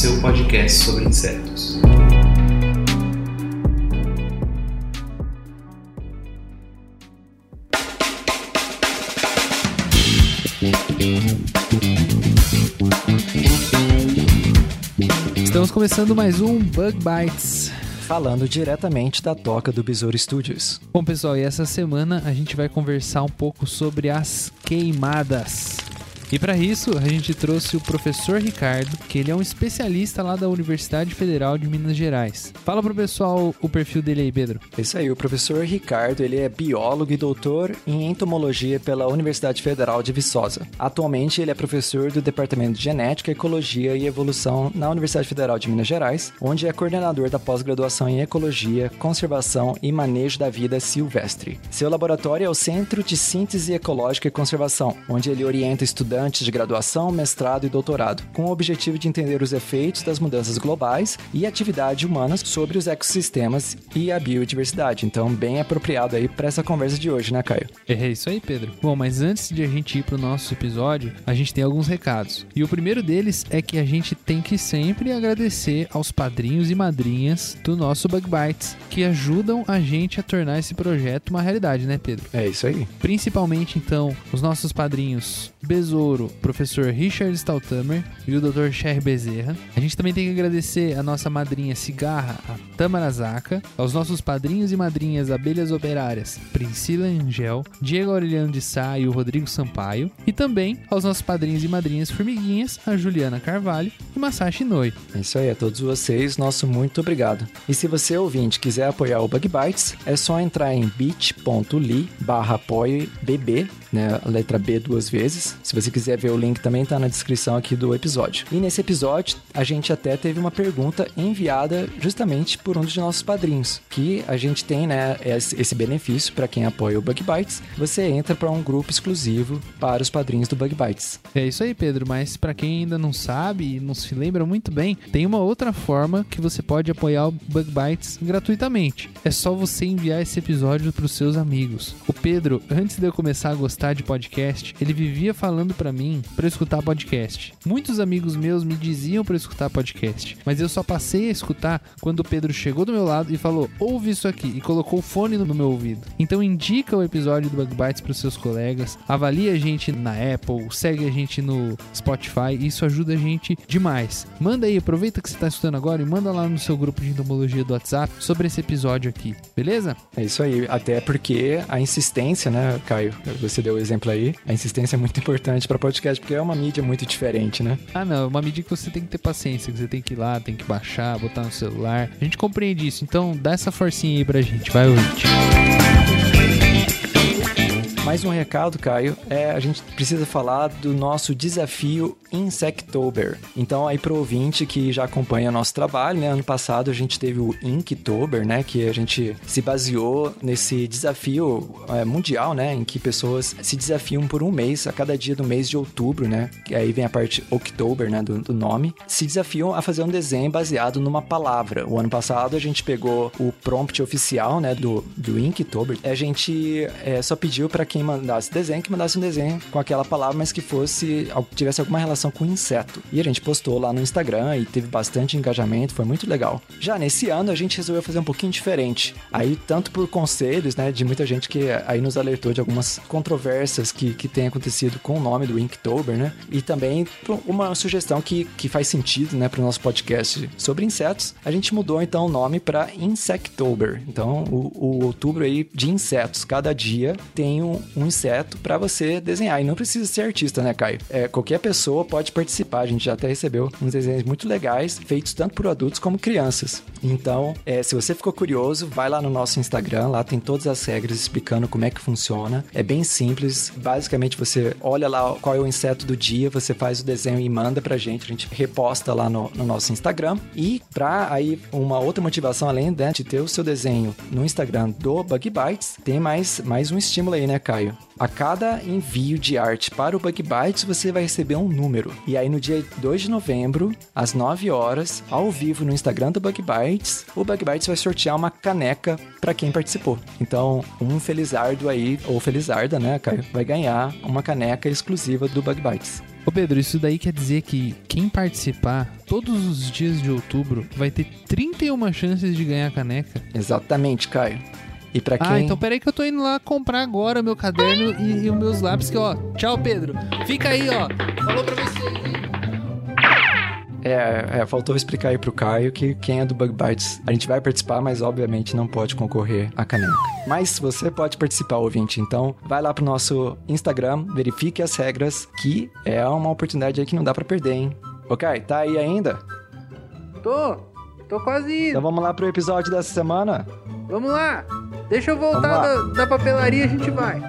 seu podcast sobre insetos. Estamos começando mais um Bug Bites. falando diretamente da toca do Besouro Studios. Bom, pessoal, e essa semana a gente vai conversar um pouco sobre as queimadas. E para isso, a gente trouxe o professor Ricardo, que ele é um especialista lá da Universidade Federal de Minas Gerais. Fala pro pessoal o perfil dele aí, Pedro. Isso aí, o professor Ricardo, ele é biólogo e doutor em entomologia pela Universidade Federal de Viçosa. Atualmente, ele é professor do Departamento de Genética, Ecologia e Evolução na Universidade Federal de Minas Gerais, onde é coordenador da pós-graduação em Ecologia, Conservação e Manejo da Vida Silvestre. Seu laboratório é o Centro de Síntese Ecológica e Conservação, onde ele orienta estudantes de graduação, mestrado e doutorado, com o objetivo de entender os efeitos das mudanças globais e atividades humanas sobre os ecossistemas e a biodiversidade. Então, bem apropriado aí para essa conversa de hoje, né, Caio? É isso aí, Pedro. Bom, mas antes de a gente ir pro nosso episódio, a gente tem alguns recados. E o primeiro deles é que a gente tem que sempre agradecer aos padrinhos e madrinhas do nosso Bug Bites, que ajudam a gente a tornar esse projeto uma realidade, né, Pedro? É isso aí. Principalmente, então, os nossos padrinhos Besouro, professor Richard Staltamer e o Dr. Cher Bezerra. A gente também tem que agradecer a nossa madrinha Cigarra, a Tamara Zaka, aos nossos padrinhos e madrinhas Abelhas Operárias, Priscila Angel, Diego Aureliano de Sá e o Rodrigo Sampaio, e também aos nossos padrinhos e madrinhas Formiguinhas, a Juliana Carvalho e Masashi Noi. É isso aí, a todos vocês, nosso muito obrigado. E se você, ouvinte, quiser apoiar o Bug Bites, é só entrar em bit.ly barra apoio né, a letra B duas vezes. Se você quiser ver o link também tá na descrição aqui do episódio. E nesse episódio, a gente até teve uma pergunta enviada justamente por um dos nossos padrinhos, que a gente tem, né, esse benefício para quem apoia o Bug Bites. Você entra para um grupo exclusivo para os padrinhos do Bug Bites. É isso aí, Pedro, mas para quem ainda não sabe e não se lembra muito bem, tem uma outra forma que você pode apoiar o Bug Bites gratuitamente. É só você enviar esse episódio para os seus amigos. O Pedro, antes de eu começar a gostar de podcast, ele vivia falando para mim para escutar podcast. Muitos amigos meus me diziam para escutar podcast, mas eu só passei a escutar quando o Pedro chegou do meu lado e falou: "Ouve isso aqui" e colocou o fone no meu ouvido. Então indica o episódio do Bug Bites para seus colegas, avalie a gente na Apple, segue a gente no Spotify, isso ajuda a gente demais. Manda aí, aproveita que você está escutando agora e manda lá no seu grupo de entomologia do WhatsApp sobre esse episódio aqui, beleza? É isso aí, até porque a insistência, né, Caio? Você deu o exemplo aí. A insistência é muito importante para podcast, porque é uma mídia muito diferente, né? Ah, não, é uma medida que você tem que ter paciência, que você tem que ir lá, tem que baixar, botar no celular. A gente compreende isso, então dá essa forcinha aí pra gente, vai ouvinte. Mais um recado, Caio, é a gente precisa falar do nosso desafio Insectober. Então, aí pro ouvinte que já acompanha nosso trabalho, né? Ano passado a gente teve o Inktober, né? Que a gente se baseou nesse desafio é, mundial, né? Em que pessoas se desafiam por um mês, a cada dia do mês de outubro, né? Que aí vem a parte October, né? Do, do nome. Se desafiam a fazer um desenho baseado numa palavra. O ano passado a gente pegou o prompt oficial, né? Do, do Inktober. A gente é, só pediu para quem mandasse desenho, que mandasse um desenho com aquela palavra, mas que fosse, tivesse alguma relação com inseto. E a gente postou lá no Instagram e teve bastante engajamento, foi muito legal. Já nesse ano a gente resolveu fazer um pouquinho diferente. Aí, tanto por conselhos, né, de muita gente que aí nos alertou de algumas controvérsias que, que tem acontecido com o nome do Inktober, né? E também uma sugestão que, que faz sentido, né, para o nosso podcast sobre insetos, a gente mudou então o nome para Insectober. Então, o, o outubro aí de insetos. Cada dia tem um, um inseto para você desenhar. E não precisa ser artista, né, Caio? É, qualquer pessoa pode participar. A gente já até recebeu uns desenhos muito legais, feitos tanto por adultos como crianças. Então, é, se você ficou curioso, vai lá no nosso Instagram, lá tem todas as regras explicando como é que funciona. É bem simples. Basicamente, você olha lá qual é o inseto do dia, você faz o desenho e manda pra gente. A gente reposta lá no, no nosso Instagram. E pra aí uma outra motivação, além né, de ter o seu desenho no Instagram do Bug Bites, tem mais, mais um estímulo aí, né, Caio? A cada envio de arte para o Bug Bites, você vai receber um número. E aí, no dia 2 de novembro, às 9 horas, ao vivo no Instagram do Bug Bites, o Bug Bites vai sortear uma caneca para quem participou. Então, um felizardo aí, ou felizarda, né, Caio, vai ganhar uma caneca exclusiva do Bug Bites. Ô Pedro, isso daí quer dizer que quem participar todos os dias de outubro vai ter 31 chances de ganhar a caneca? Exatamente, Caio. E pra quem... Ah, então peraí que eu tô indo lá comprar agora meu caderno e, e os meus lápis que, ó... Tchau, Pedro. Fica aí, ó. Falou pra você. É, é, faltou explicar aí pro Caio que quem é do Bug Bites, a gente vai participar, mas obviamente não pode concorrer à caneca. Mas você pode participar, ouvinte, então vai lá pro nosso Instagram, verifique as regras, que é uma oportunidade aí que não dá para perder, hein? Ok, tá aí ainda? Tô, tô quase indo. Então vamos lá pro episódio dessa semana? Vamos lá. Deixa eu voltar da, da papelaria, a gente vai.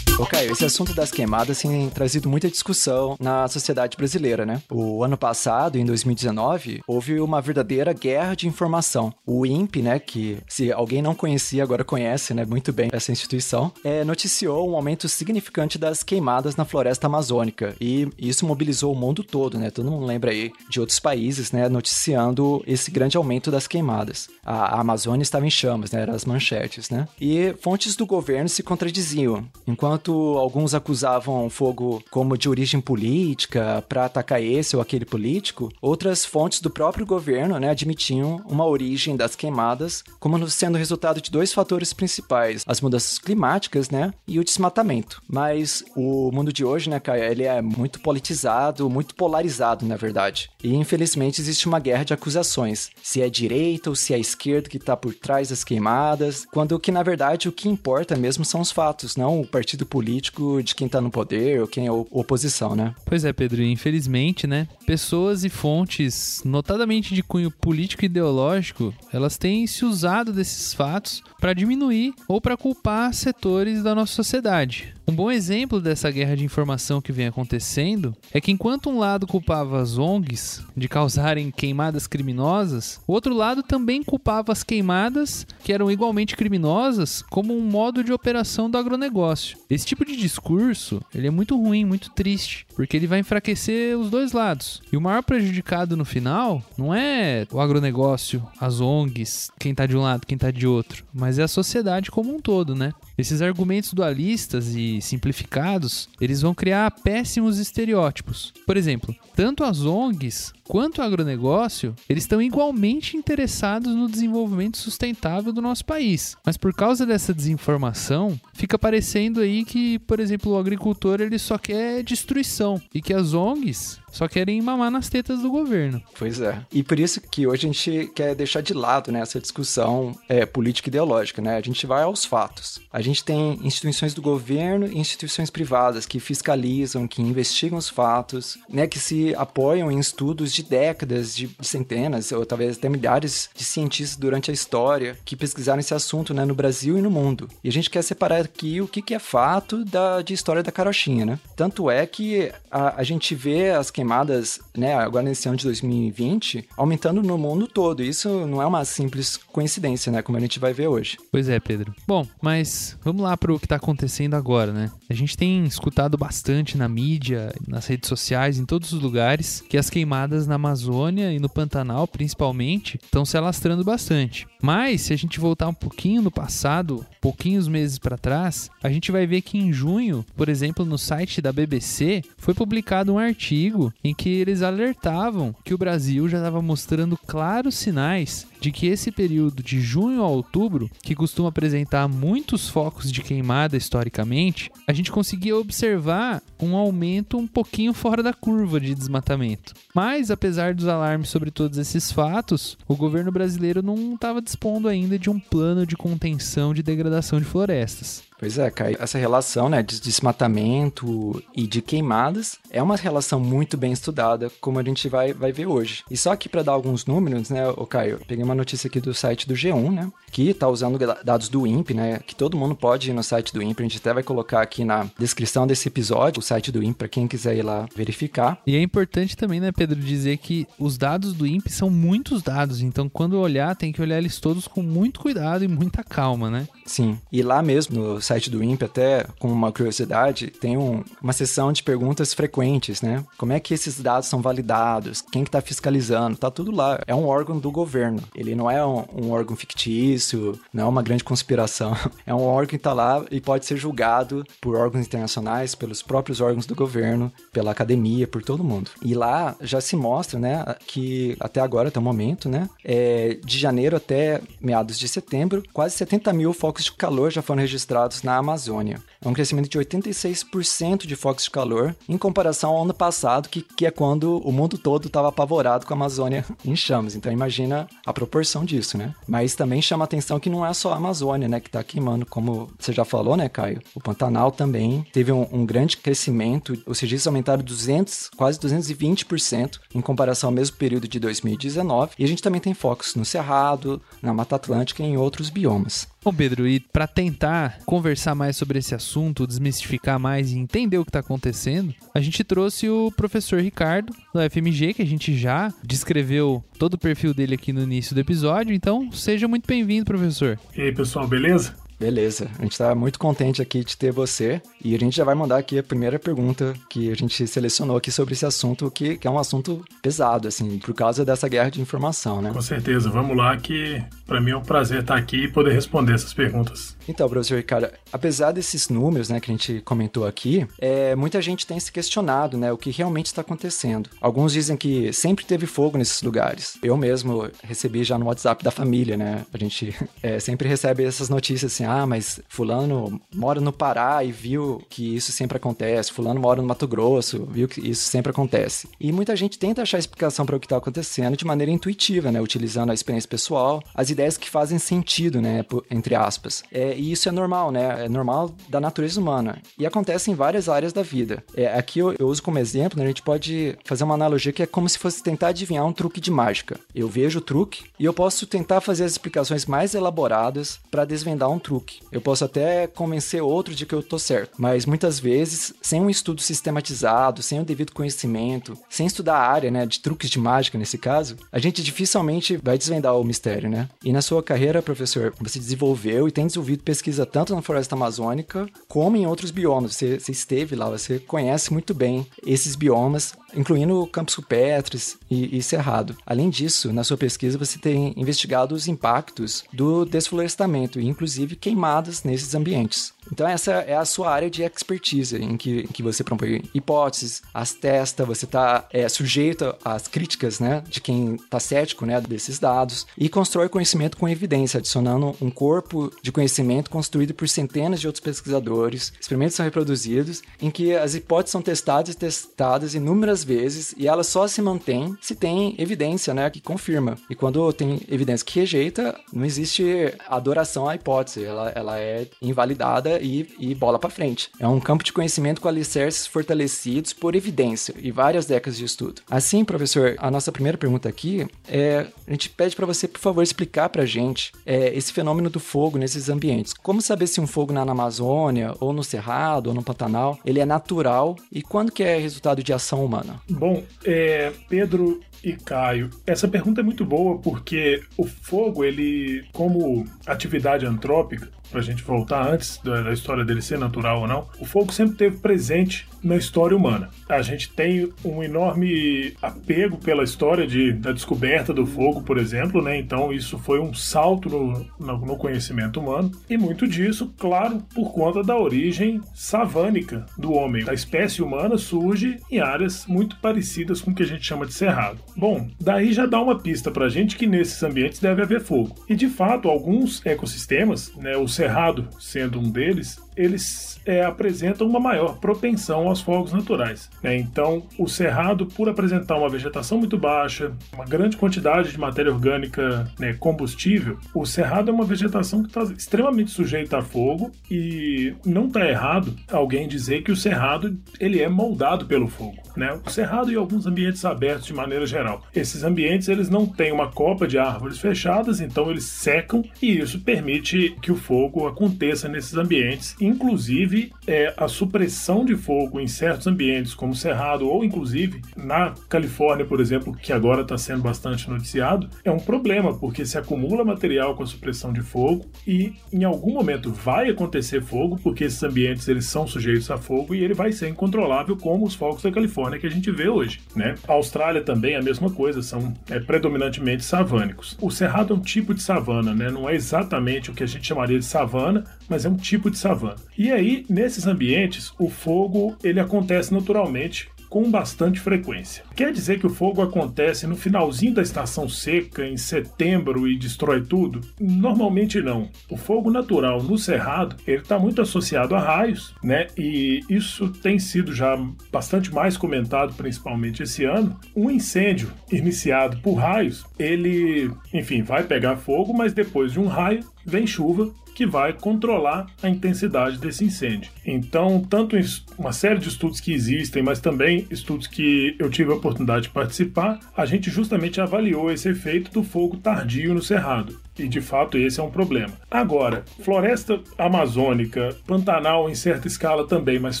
Esse assunto das queimadas tem trazido muita discussão na sociedade brasileira, né? O ano passado, em 2019, houve uma verdadeira guerra de informação. O INPE, né, que se alguém não conhecia, agora conhece, né, muito bem essa instituição, é, noticiou um aumento significante das queimadas na floresta amazônica. E isso mobilizou o mundo todo, né? Todo mundo lembra aí de outros países, né, noticiando esse grande aumento das queimadas. A, a Amazônia estava em chamas, né? Eram as manchetes, né? E fontes do governo se contradiziam. Enquanto alguns acusavam fogo como de origem política para atacar esse ou aquele político, outras fontes do próprio governo né, admitiam uma origem das queimadas como sendo resultado de dois fatores principais: as mudanças climáticas né, e o desmatamento. Mas o mundo de hoje, né, Caio, ele é muito politizado, muito polarizado, na verdade. E infelizmente existe uma guerra de acusações: se é direita ou se é esquerda que está por trás das queimadas, quando que na verdade o que importa mesmo são os fatos, não o partido político de quem tá no poder ou quem é oposição, né? Pois é, Pedro, infelizmente, né? Pessoas e fontes, notadamente de cunho político e ideológico, elas têm se usado desses fatos para diminuir ou para culpar setores da nossa sociedade. Um bom exemplo dessa guerra de informação que vem acontecendo é que enquanto um lado culpava as ONGs de causarem queimadas criminosas, o outro lado também culpava as queimadas, que eram igualmente criminosas, como um modo de operação do agronegócio. Esse tipo de discurso, ele é muito ruim, muito triste, porque ele vai enfraquecer os dois lados. E o maior prejudicado no final não é o agronegócio, as ONGs, quem tá de um lado, quem tá de outro, mas é a sociedade como um todo, né? Esses argumentos dualistas e simplificados, eles vão criar péssimos estereótipos. Por exemplo, tanto as ONGs quanto o agronegócio, eles estão igualmente interessados no desenvolvimento sustentável do nosso país. Mas por causa dessa desinformação, fica parecendo aí que, por exemplo, o agricultor ele só quer destruição e que as ONGs só querem mamar nas tetas do governo. Pois é. E por isso que hoje a gente quer deixar de lado né, essa discussão é, política ideológica, né? A gente vai aos fatos. A gente tem instituições do governo e instituições privadas que fiscalizam, que investigam os fatos, né? Que se apoiam em estudos de décadas, de centenas, ou talvez até milhares de cientistas durante a história que pesquisaram esse assunto, né? No Brasil e no mundo. E a gente quer separar aqui o que, que é fato da, de história da carochinha, né? Tanto é que a, a gente vê as queimadas, né, agora nesse ano de 2020, aumentando no mundo todo. Isso não é uma simples coincidência, né, como a gente vai ver hoje. Pois é, Pedro. Bom, mas vamos lá para o que está acontecendo agora, né? A gente tem escutado bastante na mídia, nas redes sociais, em todos os lugares, que as queimadas na Amazônia e no Pantanal, principalmente, estão se alastrando bastante. Mas, se a gente voltar um pouquinho no passado, pouquinhos meses para trás, a gente vai ver que em junho, por exemplo, no site da BBC, foi publicado um artigo em que eles alertavam que o Brasil já estava mostrando claros sinais de que esse período de junho a outubro, que costuma apresentar muitos focos de queimada historicamente, a gente conseguia observar um aumento um pouquinho fora da curva de desmatamento. Mas, apesar dos alarmes sobre todos esses fatos, o governo brasileiro não estava dispondo ainda de um plano de contenção de degradação de florestas. Pois é, Caio. Essa relação né, de desmatamento e de queimadas é uma relação muito bem estudada, como a gente vai, vai ver hoje. E só aqui para dar alguns números, né, o Caio, peguei uma notícia aqui do site do G1, né, que está usando dados do INPE, né, que todo mundo pode ir no site do INPE. A gente até vai colocar aqui na descrição desse episódio o site do INPE para quem quiser ir lá verificar. E é importante também, né, Pedro, dizer que os dados do INPE são muitos dados, então quando olhar, tem que olhar eles todos com muito cuidado e muita calma, né? Sim. E lá mesmo no site site do INPE, até com uma curiosidade, tem um, uma seção de perguntas frequentes, né? Como é que esses dados são validados? Quem que tá fiscalizando? Tá tudo lá. É um órgão do governo. Ele não é um, um órgão fictício, não é uma grande conspiração. É um órgão que tá lá e pode ser julgado por órgãos internacionais, pelos próprios órgãos do governo, pela academia, por todo mundo. E lá já se mostra, né, que até agora, até o momento, né, é, de janeiro até meados de setembro, quase 70 mil focos de calor já foram registrados na Amazônia. É um crescimento de 86% de focos de calor em comparação ao ano passado, que, que é quando o mundo todo estava apavorado com a Amazônia em chamas. Então imagina a proporção disso, né? Mas também chama atenção que não é só a Amazônia, né, que está queimando, como você já falou, né, Caio? O Pantanal também teve um, um grande crescimento, os registros aumentaram 200, quase 220% em comparação ao mesmo período de 2019. E a gente também tem focos no Cerrado, na Mata Atlântica e em outros biomas. Bom, Pedro, e para tentar conversar mais sobre esse assunto, desmistificar mais e entender o que está acontecendo, a gente trouxe o professor Ricardo, do FMG, que a gente já descreveu todo o perfil dele aqui no início do episódio. Então, seja muito bem-vindo, professor. E aí, pessoal, beleza? Beleza, a gente está muito contente aqui de ter você e a gente já vai mandar aqui a primeira pergunta que a gente selecionou aqui sobre esse assunto, que, que é um assunto pesado, assim, por causa dessa guerra de informação, né? Com certeza, vamos lá que para mim é um prazer estar aqui e poder responder essas perguntas. Então, professor Ricardo, apesar desses números, né, que a gente comentou aqui, é, muita gente tem se questionado, né, o que realmente está acontecendo. Alguns dizem que sempre teve fogo nesses lugares. Eu mesmo recebi já no WhatsApp da família, né, a gente é, sempre recebe essas notícias assim, ah, mas fulano mora no Pará e viu que isso sempre acontece, fulano mora no Mato Grosso, viu que isso sempre acontece. E muita gente tenta achar explicação para o que está acontecendo de maneira intuitiva, né, utilizando a experiência pessoal, as ideias que fazem sentido, né, entre aspas. É, e isso é normal, né, é normal da natureza humana. E acontece em várias áreas da vida. É, aqui eu, eu uso como exemplo, né, a gente pode fazer uma analogia que é como se fosse tentar adivinhar um truque de mágica. Eu vejo o truque e eu posso tentar fazer as explicações mais elaboradas para desvendar um truque truque. Eu posso até convencer outro de que eu tô certo, mas muitas vezes, sem um estudo sistematizado, sem o devido conhecimento, sem estudar a área, né, de truques de mágica nesse caso, a gente dificilmente vai desvendar o mistério, né? E na sua carreira, professor, você desenvolveu e tem desenvolvido pesquisa tanto na floresta amazônica como em outros biomas. Você, você esteve lá, você conhece muito bem esses biomas, incluindo campos rupestres e, e cerrado. Além disso, na sua pesquisa você tem investigado os impactos do desflorestamento e inclusive queimadas nesses ambientes. Então essa é a sua área de expertise, em que, em que você propõe hipóteses, as testa, você está é, sujeito às críticas né, de quem está cético né, desses dados e constrói conhecimento com evidência, adicionando um corpo de conhecimento construído por centenas de outros pesquisadores. Experimentos são reproduzidos em que as hipóteses são testadas e testadas inúmeras vezes e elas só se mantêm se tem evidência né, que confirma. E quando tem evidência que rejeita, não existe adoração à hipótese, ela, ela é invalidada e, e bola para frente. É um campo de conhecimento com alicerces fortalecidos por evidência e várias décadas de estudo. Assim, professor, a nossa primeira pergunta aqui é: a gente pede para você, por favor, explicar para a gente é, esse fenômeno do fogo nesses ambientes. Como saber se um fogo na Amazônia, ou no Cerrado, ou no Pantanal, ele é natural e quando que é resultado de ação humana? Bom, é, Pedro e Caio, essa pergunta é muito boa porque o fogo, ele, como atividade antrópica, para a gente voltar antes da, história dele ser natural ou não, o fogo sempre teve presente na história humana. A gente tem um enorme apego pela história de, da descoberta do fogo, por exemplo, né? Então isso foi um salto no, no, no conhecimento humano e muito disso, claro, por conta da origem savânica do homem. A espécie humana surge em áreas muito parecidas com o que a gente chama de cerrado. Bom, daí já dá uma pista pra gente que nesses ambientes deve haver fogo. E de fato, alguns ecossistemas, né, o cerrado sendo um deles, eles é, apresentam uma maior propensão aos fogos naturais. Né? Então, o cerrado, por apresentar uma vegetação muito baixa, uma grande quantidade de matéria orgânica né, combustível, o cerrado é uma vegetação que está extremamente sujeita a fogo e não está errado alguém dizer que o cerrado ele é moldado pelo fogo. Né? O cerrado e alguns ambientes abertos de maneira geral. Esses ambientes eles não têm uma copa de árvores fechadas, então eles secam e isso permite que o fogo aconteça nesses ambientes inclusive é, a supressão de fogo em certos ambientes, como Cerrado, ou inclusive na Califórnia, por exemplo, que agora está sendo bastante noticiado, é um problema, porque se acumula material com a supressão de fogo e em algum momento vai acontecer fogo, porque esses ambientes eles são sujeitos a fogo e ele vai ser incontrolável, como os fogos da Califórnia que a gente vê hoje. Né? A Austrália também é a mesma coisa, são é, predominantemente savânicos. O Cerrado é um tipo de savana, né? não é exatamente o que a gente chamaria de savana, mas é um tipo de savana. E aí, nesses ambientes, o fogo ele acontece naturalmente com bastante frequência. Quer dizer que o fogo acontece no finalzinho da estação seca, em setembro, e destrói tudo? Normalmente não. O fogo natural no cerrado, ele está muito associado a raios, né? E isso tem sido já bastante mais comentado, principalmente esse ano. Um incêndio iniciado por raios, ele, enfim, vai pegar fogo, mas depois de um raio vem chuva que vai controlar a intensidade desse incêndio. Então, tanto uma série de estudos que existem, mas também estudos que eu tive a oportunidade de participar, a gente justamente avaliou esse efeito do fogo tardio no cerrado. E de fato esse é um problema. Agora, floresta amazônica, Pantanal em certa escala também, mas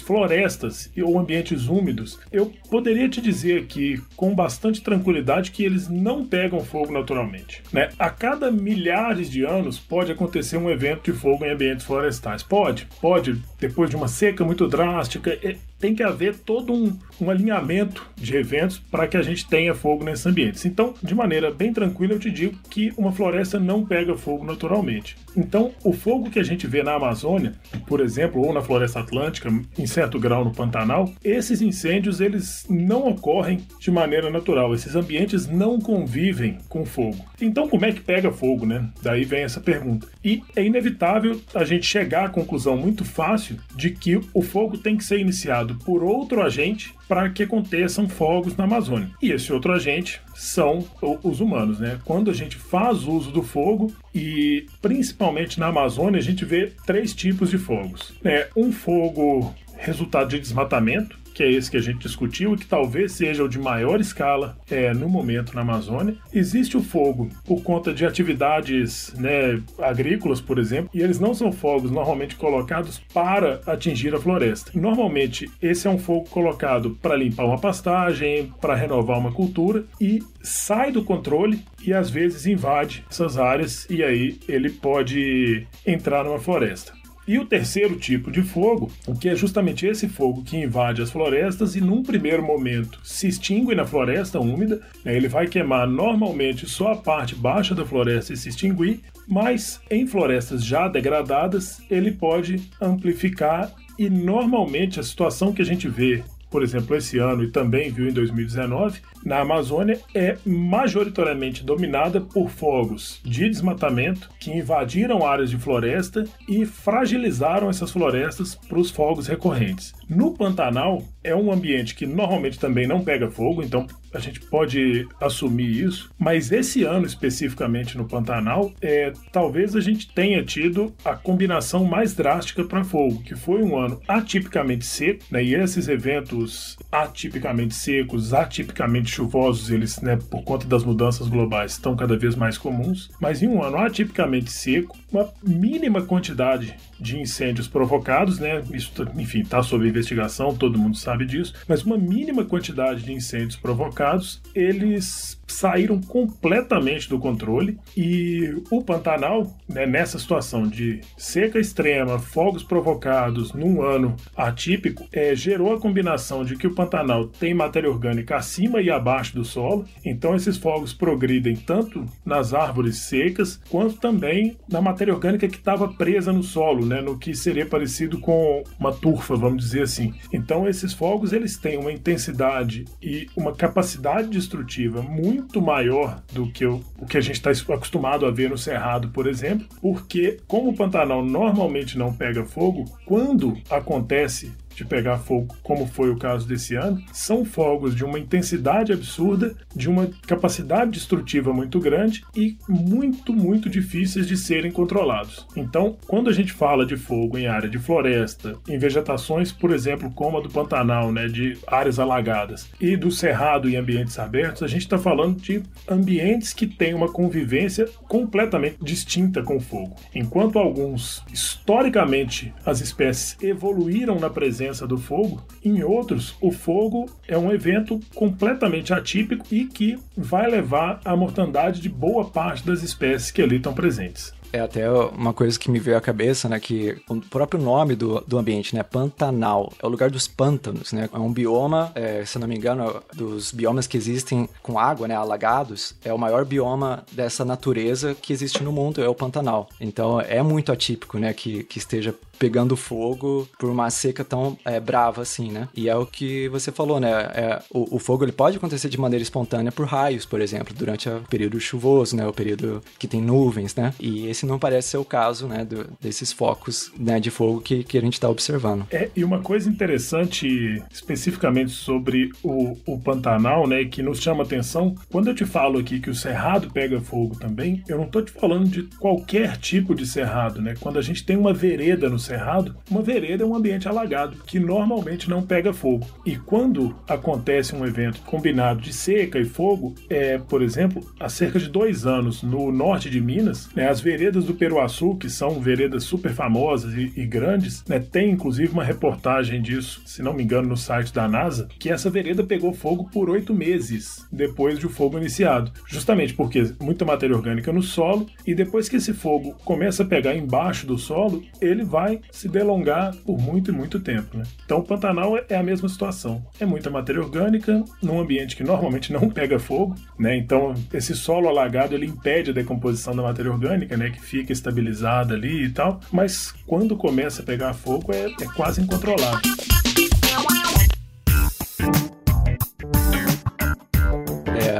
florestas ou ambientes úmidos, eu poderia te dizer aqui com bastante tranquilidade que eles não pegam fogo naturalmente. Né? A cada milhares de anos pode acontecer um evento de fogo em ambientes florestais. Pode, pode, depois de uma seca muito drástica, tem que haver todo um, um alinhamento de eventos para que a gente tenha fogo nesses ambientes. Então, de maneira bem tranquila, eu te digo que uma floresta não pega fogo naturalmente. Então, o fogo que a gente vê na Amazônia, por exemplo, ou na Floresta Atlântica, em certo grau no Pantanal, esses incêndios eles não ocorrem de maneira natural. Esses ambientes não convivem com fogo. Então, como é que pega fogo, né? Daí vem essa pergunta. E é inevitável a gente chegar à conclusão muito fácil de que o fogo tem que ser iniciado por outro agente para que aconteçam fogos na Amazônia. E esse outro agente são os humanos, né? Quando a gente faz uso do fogo e principalmente na Amazônia a gente vê três tipos de fogos. É um fogo resultado de desmatamento, que é esse que a gente discutiu e que talvez seja o de maior escala é, no momento na Amazônia. Existe o fogo por conta de atividades né, agrícolas, por exemplo, e eles não são fogos normalmente colocados para atingir a floresta. Normalmente, esse é um fogo colocado para limpar uma pastagem, para renovar uma cultura e sai do controle e às vezes invade essas áreas e aí ele pode entrar numa floresta. E o terceiro tipo de fogo, que é justamente esse fogo que invade as florestas e num primeiro momento se extingue na floresta úmida, né, ele vai queimar normalmente só a parte baixa da floresta e se extinguir, mas em florestas já degradadas ele pode amplificar e normalmente a situação que a gente vê por exemplo, esse ano e também viu em 2019, na Amazônia é majoritariamente dominada por fogos de desmatamento que invadiram áreas de floresta e fragilizaram essas florestas para os fogos recorrentes. No Pantanal, é um ambiente que normalmente também não pega fogo, então a gente pode assumir isso, mas esse ano especificamente no Pantanal, é, talvez a gente tenha tido a combinação mais drástica para fogo, que foi um ano atipicamente seco, né, e esses eventos atipicamente secos, atipicamente chuvosos, eles, né, por conta das mudanças globais, estão cada vez mais comuns, mas em um ano atipicamente seco, uma mínima quantidade de incêndios provocados, né, isso, enfim, está sob investigação, todo mundo sabe disso, mas uma mínima quantidade de incêndios provocados, eles saíram completamente do controle. E o Pantanal, né, nessa situação de seca extrema, fogos provocados num ano atípico, é, gerou a combinação de que o Pantanal tem matéria orgânica acima e abaixo do solo, então esses fogos progridem tanto nas árvores secas quanto também na matéria orgânica que estava presa no solo, né, no que seria parecido com uma turfa, vamos dizer assim. Então esses fogos eles têm uma intensidade e uma capacidade destrutiva muito maior do que o, o que a gente está acostumado a ver no Cerrado, por exemplo, porque como o Pantanal normalmente não pega fogo, quando acontece de pegar fogo, como foi o caso desse ano, são fogos de uma intensidade absurda, de uma capacidade destrutiva muito grande e muito, muito difíceis de serem controlados. Então, quando a gente fala de fogo em área de floresta, em vegetações, por exemplo, como a do Pantanal, né, de áreas alagadas, e do cerrado em ambientes abertos, a gente está falando de ambientes que têm uma convivência completamente distinta com o fogo. Enquanto alguns, historicamente, as espécies evoluíram na presença presença do fogo. Em outros, o fogo é um evento completamente atípico e que vai levar à mortandade de boa parte das espécies que ali estão presentes. É até uma coisa que me veio à cabeça, né? Que o próprio nome do, do ambiente, né? Pantanal. É o lugar dos pântanos, né? É um bioma, é, se não me engano, dos biomas que existem com água, né? Alagados. É o maior bioma dessa natureza que existe no mundo, é o Pantanal. Então é muito atípico, né? Que, que esteja pegando fogo por uma seca tão é, brava assim, né? E é o que você falou, né? É, o, o, fogo ele pode acontecer de maneira espontânea por raios, por exemplo, durante o período chuvoso, né? O período que tem nuvens, né? E esse não parece ser o caso, né? Do, desses focos né, de fogo que, que a gente está observando. É, e uma coisa interessante especificamente sobre o, o Pantanal, né? Que nos chama atenção, quando eu te falo aqui que o cerrado pega fogo também, eu não estou te falando de qualquer tipo de cerrado, né? Quando a gente tem uma vereda no cerrado, cerrado, uma vereda é um ambiente alagado que normalmente não pega fogo. E quando acontece um evento combinado de seca e fogo, é, por exemplo, há cerca de dois anos no norte de Minas, né, as veredas do Peruaçu, que são veredas super famosas e, e grandes, né, tem inclusive uma reportagem disso, se não me engano, no site da NASA, que essa vereda pegou fogo por oito meses depois de o fogo iniciado, justamente porque muita matéria orgânica no solo e depois que esse fogo começa a pegar embaixo do solo, ele vai se delongar por muito e muito tempo. Né? Então o Pantanal é a mesma situação. É muita matéria orgânica num ambiente que normalmente não pega fogo, né? Então esse solo alagado ele impede a decomposição da matéria orgânica, né? Que fica estabilizada ali e tal. Mas quando começa a pegar fogo é, é quase incontrolável.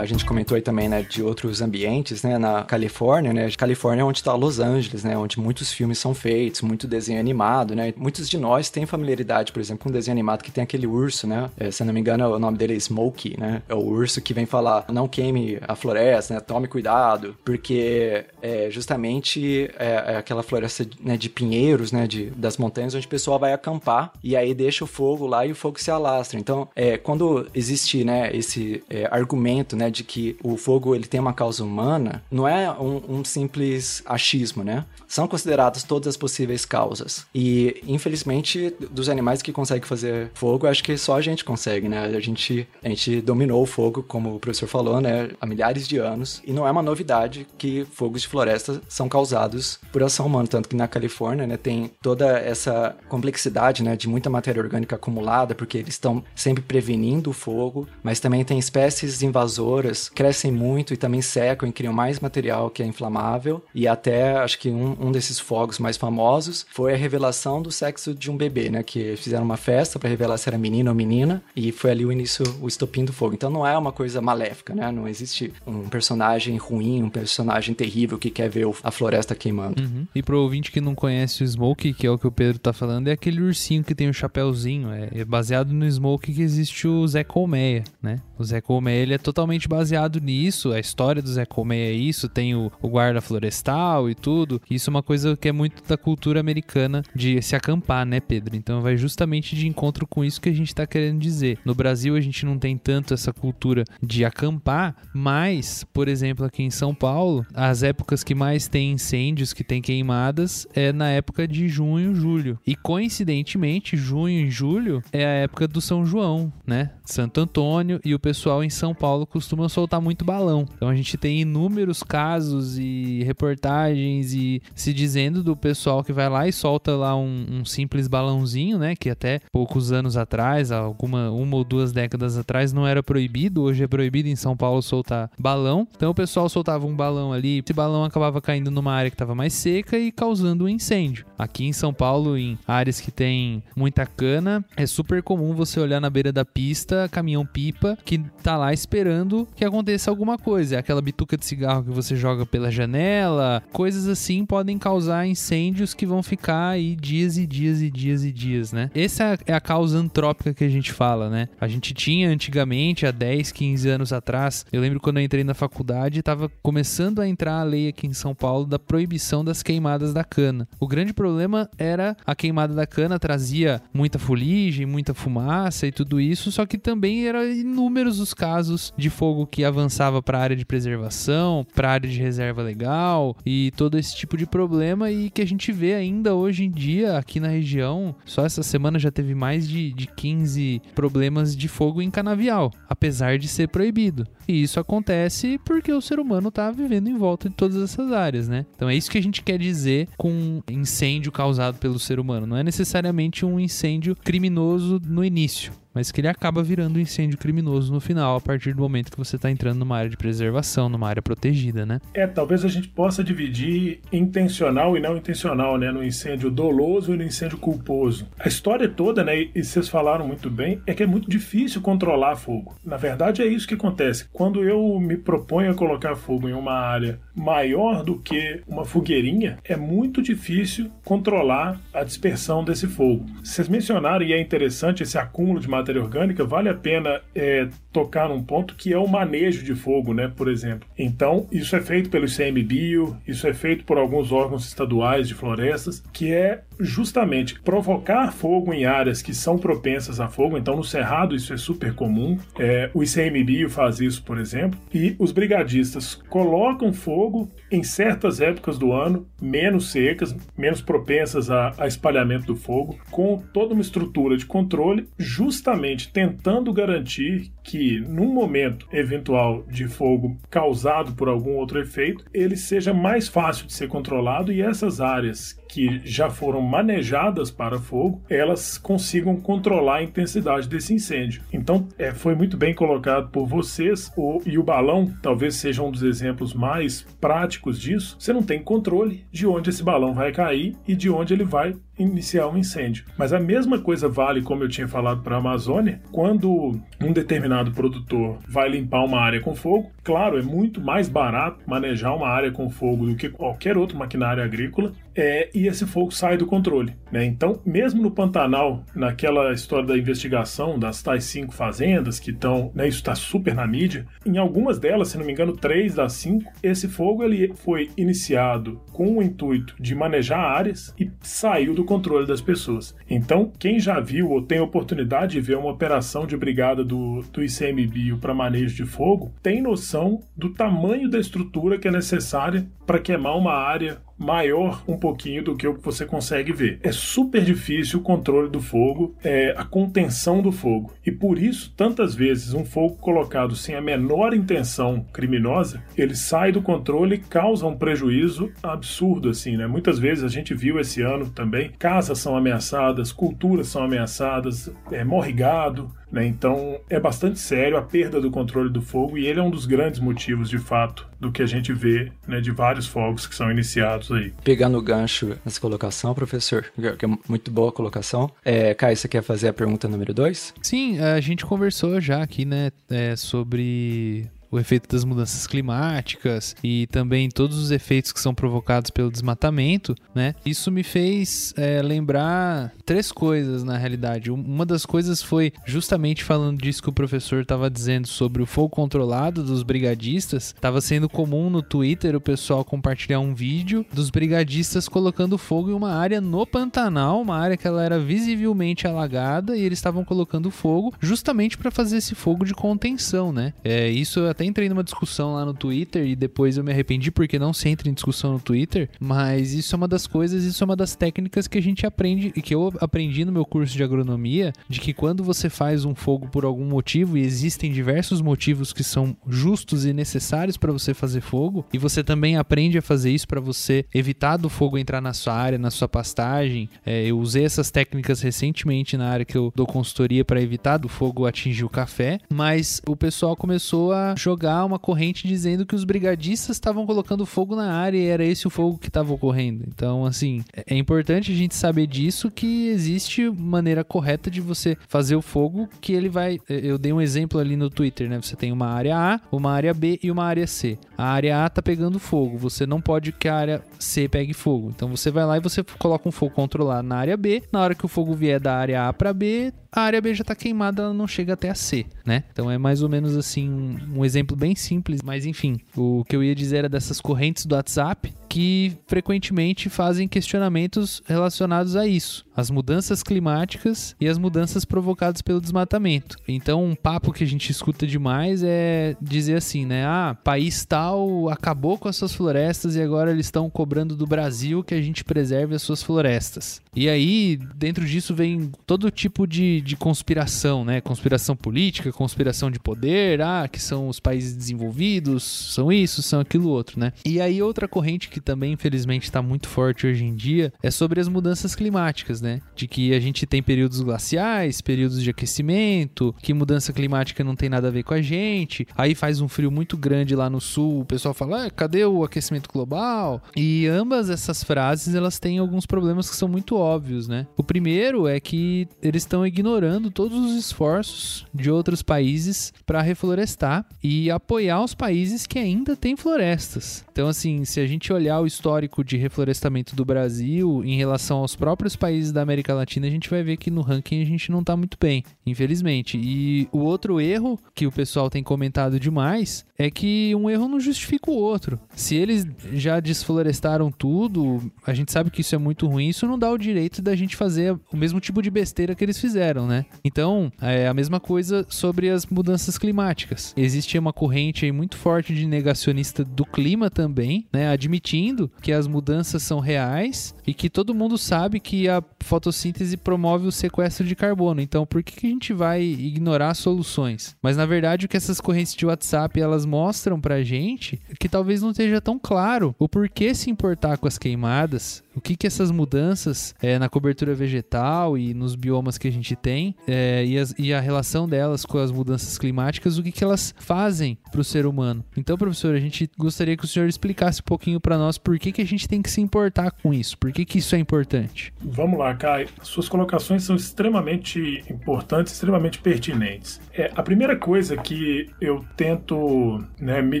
A gente comentou aí também, né, de outros ambientes, né, na Califórnia, né, Califórnia é onde está Los Angeles, né, onde muitos filmes são feitos, muito desenho animado, né, muitos de nós têm familiaridade, por exemplo, com um desenho animado que tem aquele urso, né, é, se não me engano o nome dele é Smokey, né, é o urso que vem falar, não queime a floresta, né, tome cuidado, porque é justamente é, é aquela floresta né, de pinheiros, né, de, das montanhas, onde o pessoal vai acampar e aí deixa o fogo lá e o fogo se alastra. Então, é, quando existe, né, esse é, argumento, né, de que o fogo ele tem uma causa humana, não é um, um simples achismo, né? São consideradas todas as possíveis causas. E, infelizmente, dos animais que conseguem fazer fogo, acho que só a gente consegue, né? A gente, a gente dominou o fogo, como o professor falou, né? Há milhares de anos. E não é uma novidade que fogos de floresta são causados por ação humana. Tanto que na Califórnia, né, tem toda essa complexidade, né? De muita matéria orgânica acumulada, porque eles estão sempre prevenindo o fogo, mas também tem espécies invasoras crescem muito e também secam e criam mais material que é inflamável. E até acho que um, um desses fogos mais famosos foi a revelação do sexo de um bebê, né? Que fizeram uma festa para revelar se era menino ou menina e foi ali o início, o estopim do fogo. Então não é uma coisa maléfica, né? Não existe um personagem ruim, um personagem terrível que quer ver a floresta queimando. Uhum. E pro ouvinte que não conhece o Smoke, que é o que o Pedro tá falando, é aquele ursinho que tem o um chapéuzinho. É, é baseado no Smoke que existe o Zé Colmeia, né? O Zé Colmeia, ele é totalmente baseado nisso, a história do Zé Colmeia é isso, tem o, o, guarda florestal e tudo. Isso uma coisa que é muito da cultura americana de se acampar, né, Pedro? Então vai justamente de encontro com isso que a gente tá querendo dizer. No Brasil a gente não tem tanto essa cultura de acampar, mas, por exemplo, aqui em São Paulo, as épocas que mais tem incêndios, que tem queimadas, é na época de junho, julho. E coincidentemente, junho e julho é a época do São João, né? Santo Antônio e o pessoal em São Paulo costuma soltar muito balão. Então a gente tem inúmeros casos e reportagens e se dizendo do pessoal que vai lá e solta lá um, um simples balãozinho, né? Que até poucos anos atrás, alguma uma ou duas décadas atrás, não era proibido. Hoje é proibido em São Paulo soltar balão. Então o pessoal soltava um balão ali, esse balão acabava caindo numa área que estava mais seca e causando um incêndio. Aqui em São Paulo, em áreas que tem muita cana, é super comum você olhar na beira da pista caminhão pipa que tá lá esperando que aconteça alguma coisa. É aquela bituca de cigarro que você joga pela janela, coisas assim podem causar incêndios que vão ficar aí dias e dias e dias e dias, né? Essa é a causa antrópica que a gente fala, né? A gente tinha antigamente, há 10, 15 anos atrás, eu lembro quando eu entrei na faculdade, estava começando a entrar a lei aqui em São Paulo da proibição das queimadas da cana. O grande problema era a queimada da cana trazia muita fuligem, muita fumaça e tudo isso, só que também eram inúmeros os casos de fogo que avançava para a área de preservação, para a área de reserva legal e todo esse tipo de problema e que a gente vê ainda hoje em dia aqui na região. Só essa semana já teve mais de, de 15 problemas de fogo em canavial, apesar de ser proibido. E isso acontece porque o ser humano está vivendo em volta de todas essas áreas, né? Então é isso que a gente quer dizer com incêndio causado pelo ser humano. Não é necessariamente um incêndio criminoso no início mas que ele acaba virando um incêndio criminoso no final, a partir do momento que você está entrando numa área de preservação, numa área protegida, né? É, talvez a gente possa dividir intencional e não intencional, né? No incêndio doloso e no incêndio culposo. A história toda, né? E vocês falaram muito bem, é que é muito difícil controlar fogo. Na verdade, é isso que acontece. Quando eu me proponho a colocar fogo em uma área maior do que uma fogueirinha, é muito difícil controlar a dispersão desse fogo. Vocês mencionaram, e é interessante, esse acúmulo de matéria orgânica, vale a pena é, tocar num ponto que é o manejo de fogo, né, por exemplo. Então, isso é feito pelo ICMBio, isso é feito por alguns órgãos estaduais de florestas, que é justamente provocar fogo em áreas que são propensas a fogo. Então, no Cerrado, isso é super comum. É, o ICMBio faz isso, por exemplo. E os brigadistas colocam fogo em certas épocas do ano, menos secas, menos propensas a, a espalhamento do fogo, com toda uma estrutura de controle, justamente tentando garantir que, num momento eventual de fogo causado por algum outro efeito, ele seja mais fácil de ser controlado e essas áreas que já foram manejadas para fogo, elas consigam controlar a intensidade desse incêndio. Então, é, foi muito bem colocado por vocês, o, e o balão talvez seja um dos exemplos mais práticos disso. Você não tem controle de onde esse balão vai cair e de onde ele vai iniciar um incêndio. Mas a mesma coisa vale, como eu tinha falado para a Amazônia, quando um determinado produtor vai limpar uma área com fogo, claro, é muito mais barato manejar uma área com fogo do que qualquer outro maquinário agrícola, é, e esse fogo sai do controle. Né? Então, mesmo no Pantanal, naquela história da investigação das tais cinco fazendas que estão, né, isso está super na mídia, em algumas delas, se não me engano, três das cinco, esse fogo ele foi iniciado com o intuito de manejar áreas e saiu do controle das pessoas. Então, quem já viu ou tem oportunidade de ver uma operação de brigada do, do ICMBio para manejo de fogo, tem noção do tamanho da estrutura que é necessária para queimar uma área maior um pouquinho do que o que você consegue ver. É super difícil o controle do fogo, é, a contenção do fogo. E por isso, tantas vezes, um fogo colocado sem a menor intenção criminosa, ele sai do controle e causa um prejuízo absurdo, assim, né? Muitas vezes a gente viu esse ano também, casas são ameaçadas, culturas são ameaçadas, é, morre gado, né? Então é bastante sério a perda do controle do fogo e ele é um dos grandes motivos, de fato, do que a gente vê né, de vários fogos que são iniciados aí. Pegando o gancho nessa colocação, professor, que é muito boa a colocação. É, Caio, você quer fazer a pergunta número 2? Sim, a gente conversou já aqui, né, é, sobre o efeito das mudanças climáticas e também todos os efeitos que são provocados pelo desmatamento, né? Isso me fez é, lembrar três coisas na realidade. Uma das coisas foi justamente falando disso que o professor estava dizendo sobre o fogo controlado dos brigadistas. Estava sendo comum no Twitter o pessoal compartilhar um vídeo dos brigadistas colocando fogo em uma área no Pantanal, uma área que ela era visivelmente alagada e eles estavam colocando fogo justamente para fazer esse fogo de contenção, né? É, isso até até entrei numa discussão lá no Twitter e depois eu me arrependi porque não se entra em discussão no Twitter, mas isso é uma das coisas, isso é uma das técnicas que a gente aprende e que eu aprendi no meu curso de agronomia, de que quando você faz um fogo por algum motivo e existem diversos motivos que são justos e necessários para você fazer fogo, e você também aprende a fazer isso para você evitar do fogo entrar na sua área, na sua pastagem. É, eu usei essas técnicas recentemente na área que eu dou consultoria para evitar do fogo atingir o café, mas o pessoal começou a jogar uma corrente dizendo que os brigadistas estavam colocando fogo na área e era esse o fogo que estava ocorrendo. Então, assim, é importante a gente saber disso que existe maneira correta de você fazer o fogo que ele vai. Eu dei um exemplo ali no Twitter, né? Você tem uma área A, uma área B e uma área C. A área A tá pegando fogo, você não pode que a área C pegue fogo. Então você vai lá e você coloca um fogo controlado na área B. Na hora que o fogo vier da área A para B, a área B já tá queimada, ela não chega até a C, né? Então é mais ou menos assim um, um exemplo bem simples, mas enfim, o que eu ia dizer era dessas correntes do WhatsApp que frequentemente fazem questionamentos relacionados a isso, as mudanças climáticas e as mudanças provocadas pelo desmatamento. Então, um papo que a gente escuta demais é dizer assim, né? Ah, país tal acabou com as suas florestas e agora eles estão cobrando do Brasil que a gente preserve as suas florestas. E aí, dentro disso vem todo tipo de, de conspiração, né? Conspiração política, conspiração de poder, ah, que são os países desenvolvidos, são isso, são aquilo outro, né? E aí outra corrente que também infelizmente está muito forte hoje em dia é sobre as mudanças climáticas, né? De que a gente tem períodos glaciais, períodos de aquecimento, que mudança climática não tem nada a ver com a gente. Aí faz um frio muito grande lá no sul, o pessoal fala: ah, "Cadê o aquecimento global?" E ambas essas frases, elas têm alguns problemas que são muito óbvios, né? O primeiro é que eles estão ignorando todos os esforços de outros países para reflorestar e apoiar os países que ainda têm florestas. Então, assim, se a gente olhar o histórico de reflorestamento do Brasil em relação aos próprios países da América Latina, a gente vai ver que no ranking a gente não tá muito bem, infelizmente. E o outro erro que o pessoal tem comentado demais é que um erro não justifica o outro. Se eles já desflorestaram tudo, a gente sabe que isso é muito ruim, isso não dá o direito da gente fazer o mesmo tipo de besteira que eles fizeram, né? Então, é a mesma coisa sobre as mudanças climáticas. Existe uma corrente aí muito forte de negacionista do clima também, né? Admitindo que as mudanças são reais e que todo mundo sabe que a fotossíntese promove o sequestro de carbono. Então, por que, que a gente vai ignorar soluções? Mas na verdade, o que essas correntes de WhatsApp elas mostram pra gente é que talvez não esteja tão claro o porquê se importar com as queimadas, o que que essas mudanças é, na cobertura vegetal e nos biomas que a gente tem é, e, as, e, a relação delas com as mudanças climáticas, o que que elas fazem para o ser humano. Então, professor, a gente gostaria que o senhor explicasse um pouquinho para nós por que que a gente tem que se importar com isso, por que que isso é importante. Vamos lá, Kai. Suas colocações são extremamente importantes, extremamente pertinentes. É, a primeira coisa que eu tento né, me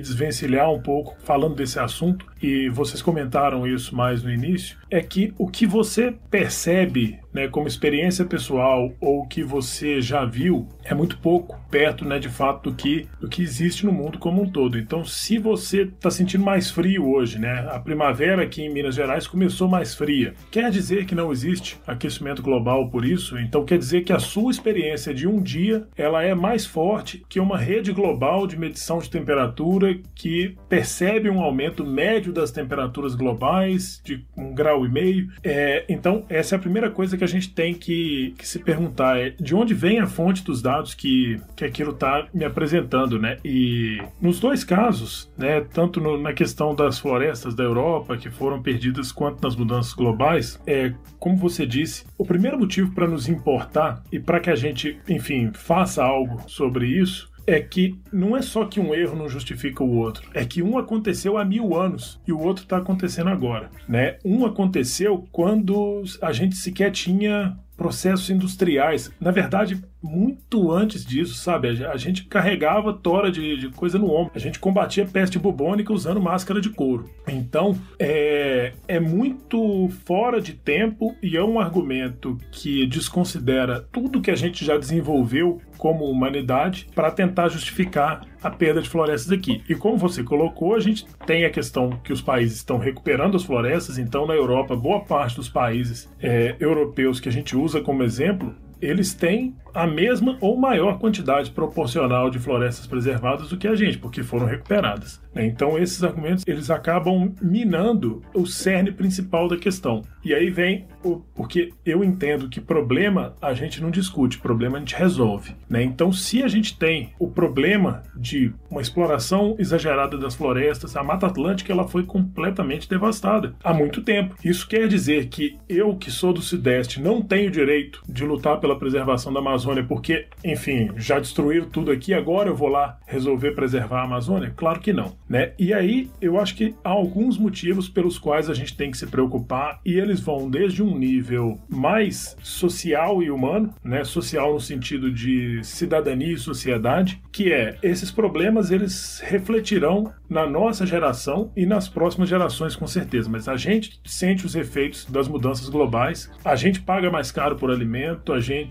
desvencilhar um pouco falando desse assunto, e vocês comentaram isso mais no início, é que o que você percebe né, como experiência pessoal ou que você já viu é muito pouco perto, né, de fato, do que, do que existe no mundo como um todo. Então, se você está sentindo mais frio hoje, né, a primavera aqui em Minas Gerais começou mais fria, quer dizer que não existe aquecimento global por isso? Então, quer dizer que a sua experiência de um dia ela é mais forte que uma rede global de medição de temperatura que percebe um aumento médio das temperaturas globais de um grau e meio. É, então, essa é a primeira coisa que a gente tem que, que se perguntar: é de onde vem a fonte dos dados que, que aquilo está me apresentando, né? E nos dois casos, né, tanto no, na questão das florestas da Europa que foram perdidas, quanto nas mudanças globais, é como você disse, o primeiro motivo para nos importar e para que a gente, enfim, faça algo sobre isso é que não é só que um erro não justifica o outro, é que um aconteceu há mil anos e o outro está acontecendo agora, né? Um aconteceu quando a gente sequer tinha processos industriais. Na verdade, muito antes disso, sabe? A gente carregava tora de, de, coisa no ombro. A gente combatia peste bubônica usando máscara de couro. Então, é, é muito fora de tempo e é um argumento que desconsidera tudo que a gente já desenvolveu como humanidade para tentar justificar a perda de florestas aqui. E como você colocou, a gente tem a questão que os países estão recuperando as florestas, então na Europa, boa parte dos países é, europeus que a gente usa como exemplo eles têm a mesma ou maior quantidade proporcional de florestas preservadas do que a gente, porque foram recuperadas. Né? Então esses argumentos eles acabam minando o cerne principal da questão. E aí vem o porque eu entendo que problema a gente não discute, problema a gente resolve. Né? Então se a gente tem o problema de uma exploração exagerada das florestas, a Mata Atlântica ela foi completamente devastada há muito tempo. Isso quer dizer que eu que sou do Sudeste não tenho direito de lutar pela preservação da Amazônia porque, enfim, já destruíram tudo aqui, agora eu vou lá resolver preservar a Amazônia? Claro que não né? E aí eu acho que há alguns motivos pelos quais a gente tem que se preocupar e eles vão desde um nível mais social e humano, né? Social no sentido de cidadania e sociedade, que é esses problemas eles refletirão na nossa geração e nas próximas gerações com certeza, mas a gente sente os efeitos das mudanças globais, a gente paga mais caro por alimento, a gente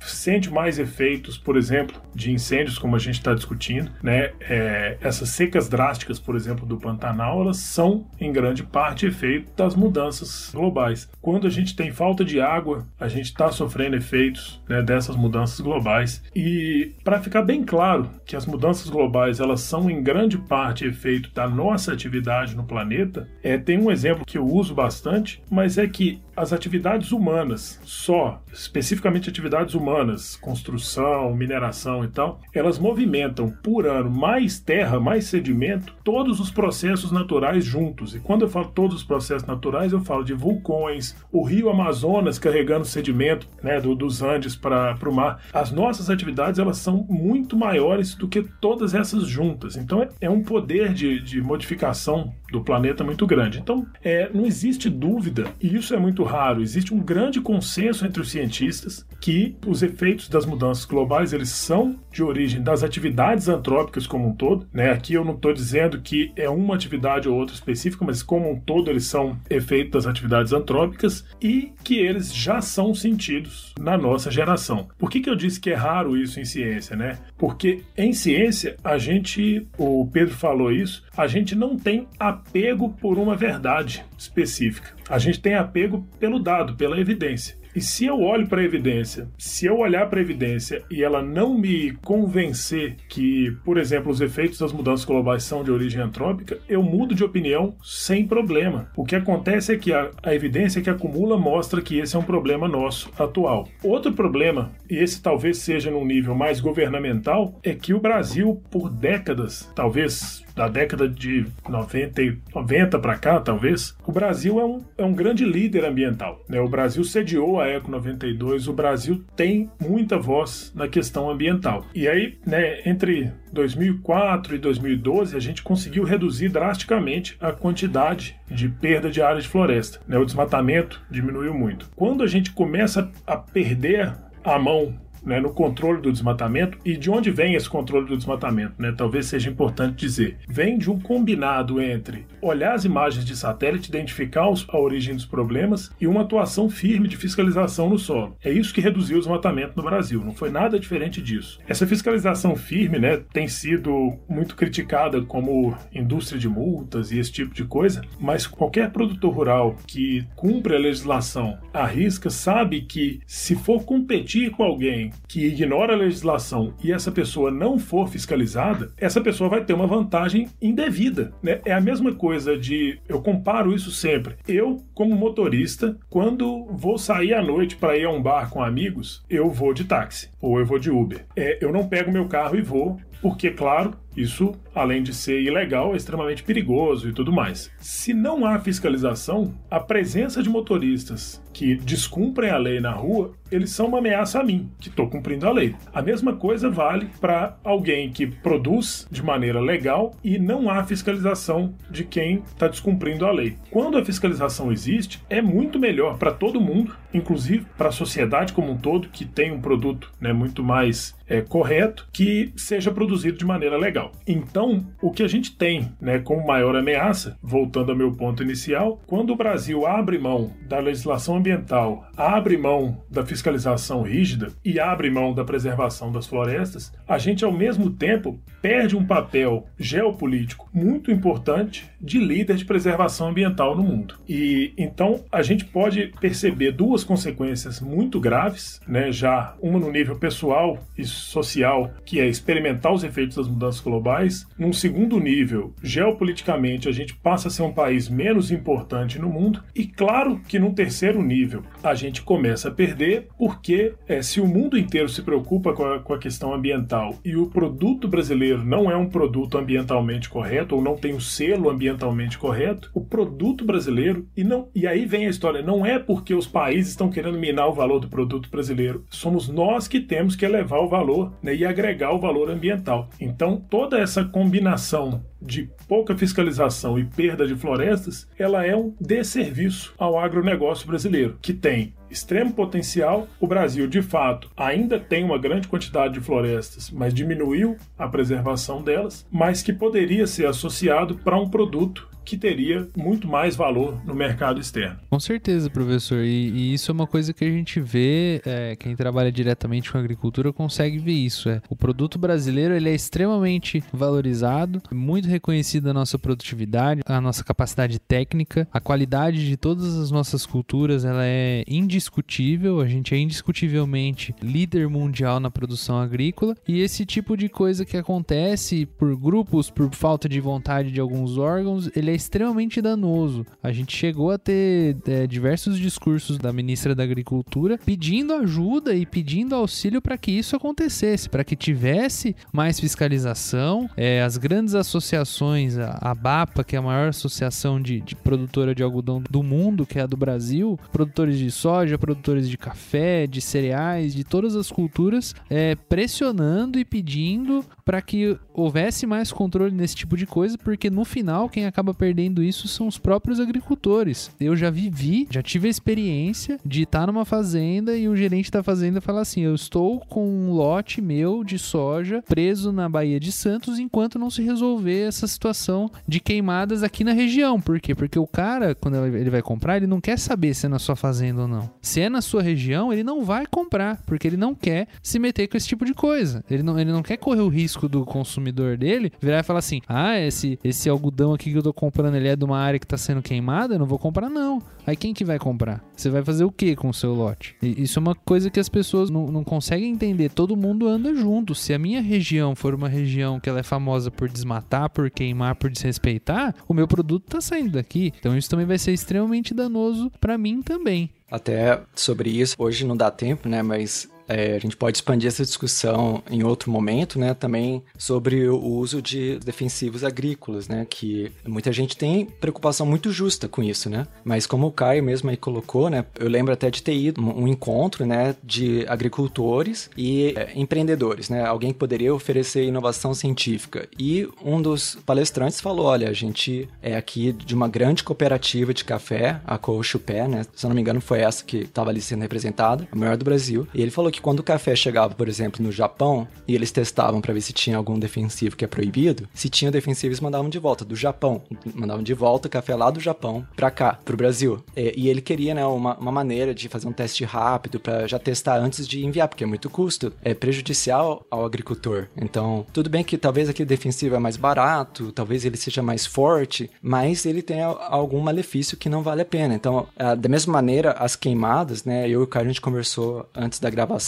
sente mais efeitos, por exemplo, de incêndios como a gente está discutindo, né? É, essas secas drásticas por exemplo, do Pantanal, elas são, em grande parte, efeito das mudanças globais. Quando a gente tem falta de água, a gente está sofrendo efeitos né, dessas mudanças globais. E para ficar bem claro que as mudanças globais elas são, em grande parte, efeito da nossa atividade no planeta, é, tem um exemplo que eu uso bastante, mas é que as atividades humanas, só, especificamente atividades humanas, construção, mineração e tal, elas movimentam por ano mais terra, mais sedimento, todos os processos naturais juntos. E quando eu falo todos os processos naturais, eu falo de vulcões, o rio Amazonas carregando sedimento né, do, dos Andes para o mar. As nossas atividades elas são muito maiores do que todas essas juntas. Então é, é um poder de, de modificação do planeta muito grande. Então é, não existe dúvida, e isso é muito raro, existe um grande consenso entre os cientistas que os efeitos das mudanças globais eles são de origem das atividades antrópicas como um todo. Né? Aqui eu não estou dizendo que é uma atividade ou outra específica, mas como um todo eles são efeitos das atividades antrópicas e que eles já são sentidos na nossa geração. Por que, que eu disse que é raro isso em ciência? Né? Porque em ciência a gente, o Pedro falou isso, a gente não tem apego por uma verdade específica. A gente tem apego pelo dado, pela evidência. E se eu olho para a evidência, se eu olhar para a evidência e ela não me convencer que, por exemplo, os efeitos das mudanças globais são de origem antrópica, eu mudo de opinião sem problema. O que acontece é que a, a evidência que acumula mostra que esse é um problema nosso atual. Outro problema, e esse talvez seja num nível mais governamental, é que o Brasil, por décadas, talvez da década de 90, 90 para cá, talvez, o Brasil é um, é um grande líder ambiental. Né? O Brasil sediou a Eco 92, o Brasil tem muita voz na questão ambiental. E aí, né, entre 2004 e 2012, a gente conseguiu reduzir drasticamente a quantidade de perda de área de floresta. Né? O desmatamento diminuiu muito. Quando a gente começa a perder a mão né, no controle do desmatamento. E de onde vem esse controle do desmatamento? Né? Talvez seja importante dizer. Vem de um combinado entre olhar as imagens de satélite, identificar os, a origem dos problemas e uma atuação firme de fiscalização no solo. É isso que reduziu o desmatamento no Brasil, não foi nada diferente disso. Essa fiscalização firme né, tem sido muito criticada como indústria de multas e esse tipo de coisa, mas qualquer produtor rural que cumpre a legislação à risca sabe que se for competir com alguém que ignora a legislação e essa pessoa não for fiscalizada, essa pessoa vai ter uma vantagem indevida. Né? É a mesma coisa de. Eu comparo isso sempre. Eu, como motorista, quando vou sair à noite para ir a um bar com amigos, eu vou de táxi ou eu vou de Uber. É, eu não pego meu carro e vou, porque, claro, isso, além de ser ilegal, é extremamente perigoso e tudo mais. Se não há fiscalização, a presença de motoristas que descumprem a lei na rua, eles são uma ameaça a mim, que estou cumprindo a lei. A mesma coisa vale para alguém que produz de maneira legal e não há fiscalização de quem está descumprindo a lei. Quando a fiscalização existe, é muito melhor para todo mundo, inclusive para a sociedade como um todo, que tem um produto né, muito mais é, correto, que seja produzido de maneira legal. Ambiental. Então, o que a gente tem, né, como maior ameaça, voltando ao meu ponto inicial, quando o Brasil abre mão da legislação ambiental, abre mão da fiscalização rígida e abre mão da preservação das florestas, a gente ao mesmo tempo perde um papel geopolítico muito importante de líder de preservação ambiental no mundo. E então a gente pode perceber duas consequências muito graves, né, já uma no nível pessoal e social, que é experimentar os efeitos das mudanças globais, num segundo nível, geopoliticamente a gente passa a ser um país menos importante no mundo e claro que num terceiro nível a gente começa a perder porque é, se o mundo inteiro se preocupa com a, com a questão ambiental e o produto brasileiro não é um produto ambientalmente correto ou não tem o selo ambientalmente correto, o produto brasileiro e não e aí vem a história, não é porque os países estão querendo minar o valor do produto brasileiro, somos nós que temos que elevar o valor né, e agregar o valor ambiental. Então toda essa combinação de pouca fiscalização e perda de florestas, ela é um desserviço ao agronegócio brasileiro, que tem extremo potencial. O Brasil, de fato, ainda tem uma grande quantidade de florestas, mas diminuiu a preservação delas, mas que poderia ser associado para um produto que teria muito mais valor no mercado externo. Com certeza, professor. E, e isso é uma coisa que a gente vê, é, quem trabalha diretamente com agricultura consegue ver isso. É. O produto brasileiro ele é extremamente valorizado, muito reconhecido a nossa produtividade, a nossa capacidade técnica, a qualidade de todas as nossas culturas ela é indiscutível. A gente é indiscutivelmente líder mundial na produção agrícola e esse tipo de coisa que acontece por grupos, por falta de vontade de alguns órgãos, ele é extremamente danoso. A gente chegou a ter é, diversos discursos da ministra da Agricultura pedindo ajuda e pedindo auxílio para que isso acontecesse, para que tivesse mais fiscalização. É, as grandes associações, a, BAPA, que é a maior associação de, de produtora de algodão do mundo, que é a do Brasil, produtores de soja, produtores de café, de cereais, de todas as culturas, é, pressionando e pedindo para que houvesse mais controle nesse tipo de coisa, porque no final quem acaba perdendo isso são os próprios agricultores. Eu já vivi, já tive a experiência de estar numa fazenda e o gerente da fazenda fala assim: Eu estou com um lote meu de soja preso na Baía de Santos enquanto não se resolver essa situação de queimadas aqui na região. Por quê? Porque o cara, quando ele vai comprar, ele não quer saber se é na sua fazenda ou não. Se é na sua região, ele não vai comprar, porque ele não quer se meter com esse tipo de coisa. Ele não, ele não quer correr o risco risco do consumidor dele virar e falar assim: ah, esse, esse algodão aqui que eu tô comprando ele é de uma área que tá sendo queimada, eu não vou comprar não. Aí quem que vai comprar? Você vai fazer o que com o seu lote? E isso é uma coisa que as pessoas não, não conseguem entender. Todo mundo anda junto. Se a minha região for uma região que ela é famosa por desmatar, por queimar, por desrespeitar, o meu produto tá saindo daqui. Então isso também vai ser extremamente danoso para mim também. Até sobre isso, hoje não dá tempo, né? Mas é, a gente pode expandir essa discussão em outro momento, né? Também sobre o uso de defensivos agrícolas, né? Que muita gente tem preocupação muito justa com isso, né? Mas como o Caio mesmo aí colocou, né? Eu lembro até de ter ido um encontro, né? De agricultores e é, empreendedores, né? Alguém que poderia oferecer inovação científica. E um dos palestrantes falou, olha, a gente é aqui de uma grande cooperativa de café, a Cochupé, né? Se eu não me engano foi essa que estava ali sendo representada, a maior do Brasil. E ele falou que quando o café chegava, por exemplo, no Japão, e eles testavam para ver se tinha algum defensivo que é proibido, se tinha defensivo, eles mandavam de volta do Japão. Mandavam de volta o café lá do Japão pra cá, pro Brasil. E, e ele queria, né, uma, uma maneira de fazer um teste rápido para já testar antes de enviar, porque é muito custo, é prejudicial ao agricultor. Então, tudo bem que talvez aquele defensivo é mais barato, talvez ele seja mais forte, mas ele tem algum malefício que não vale a pena. Então, da mesma maneira, as queimadas, né, eu e o Caio a gente conversou antes da gravação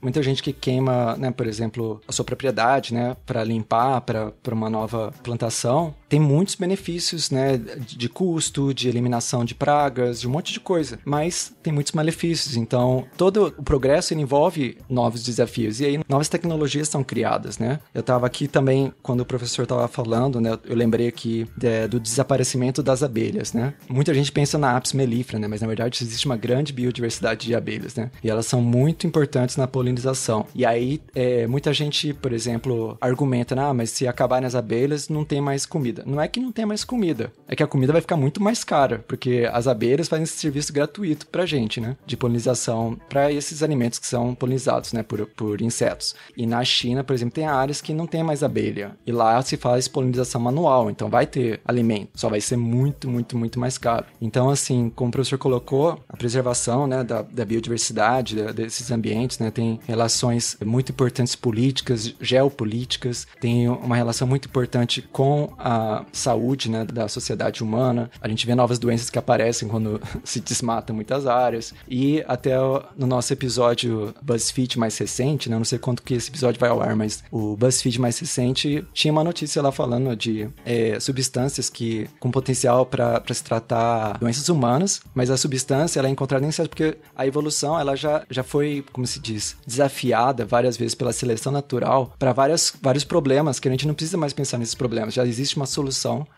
Muita gente que queima, né, por exemplo, a sua propriedade, né, para limpar, para uma nova plantação, tem muitos benefícios, né, de custo, de eliminação de pragas, de um monte de coisa, mas tem muitos malefícios. Então, todo o progresso envolve novos desafios e aí novas tecnologias são criadas, né? Eu estava aqui também quando o professor estava falando, né, eu lembrei aqui é, do desaparecimento das abelhas, né? Muita gente pensa na apis mellifera, né, mas na verdade existe uma grande biodiversidade de abelhas, né? E elas são muito importantes na polinização. E aí, é, muita gente, por exemplo, argumenta, ah, mas se acabarem as abelhas, não tem mais comida comida. Não é que não tenha mais comida, é que a comida vai ficar muito mais cara, porque as abelhas fazem esse serviço gratuito pra gente, né? De polinização para esses alimentos que são polinizados, né? Por, por insetos. E na China, por exemplo, tem áreas que não tem mais abelha. E lá se faz polinização manual, então vai ter alimento, só vai ser muito, muito, muito mais caro. Então, assim, como o professor colocou, a preservação né, da, da biodiversidade, da, desses ambientes, né, tem relações muito importantes políticas, geopolíticas, tem uma relação muito importante com a saúde né, da sociedade humana. A gente vê novas doenças que aparecem quando se desmata muitas áreas. E até no nosso episódio BuzzFeed mais recente, né, não sei quanto que esse episódio vai ao ar, mas o BuzzFeed mais recente tinha uma notícia lá falando de é, substâncias que com potencial para se tratar doenças humanas, mas a substância ela é encontrada em insetos porque a evolução ela já, já foi, como se diz, desafiada várias vezes pela seleção natural para vários problemas que a gente não precisa mais pensar nesses problemas. Já existe uma solução,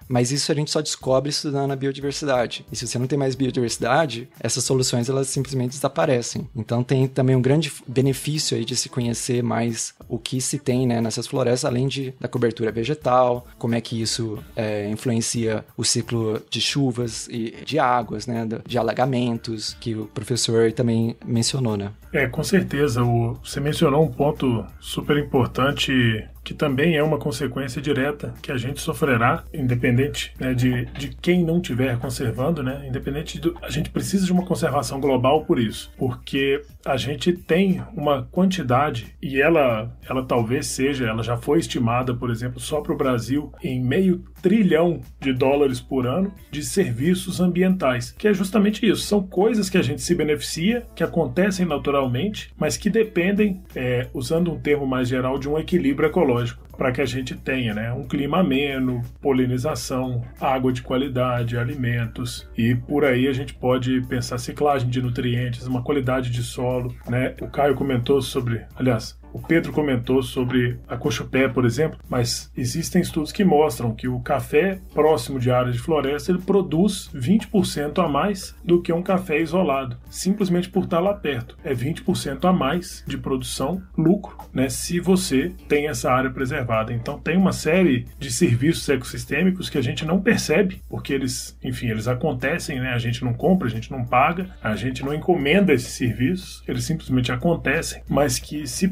mas isso a gente só descobre estudando a biodiversidade. E se você não tem mais biodiversidade, essas soluções elas simplesmente desaparecem. Então tem também um grande benefício aí de se conhecer mais o que se tem né, nessas florestas, além de, da cobertura vegetal, como é que isso é, influencia o ciclo de chuvas e de águas, né, de alagamentos, que o professor também mencionou, né? É, com certeza. O, você mencionou um ponto super importante que também é uma consequência direta que a gente sofrerá, independente né, de, de quem não estiver conservando, né? Independente do, a gente precisa de uma conservação global por isso, porque a gente tem uma quantidade e ela, ela talvez seja, ela já foi estimada, por exemplo, só para o Brasil em meio trilhão de dólares por ano de serviços ambientais, que é justamente isso. São coisas que a gente se beneficia, que acontecem naturalmente, mas que dependem, é, usando um termo mais geral, de um equilíbrio ecológico para que a gente tenha né, um clima ameno, polinização, água de qualidade, alimentos e por aí a gente pode pensar ciclagem de nutrientes, uma qualidade de solo. Né? O Caio comentou sobre, aliás, o Pedro comentou sobre a cochupé, por exemplo, mas existem estudos que mostram que o café próximo de áreas de floresta ele produz 20% a mais do que um café isolado, simplesmente por estar lá perto. É 20% a mais de produção, lucro, né, se você tem essa área preservada. Então tem uma série de serviços ecossistêmicos que a gente não percebe, porque eles, enfim, eles acontecem, né? A gente não compra, a gente não paga, a gente não encomenda esses serviços, eles simplesmente acontecem, mas que se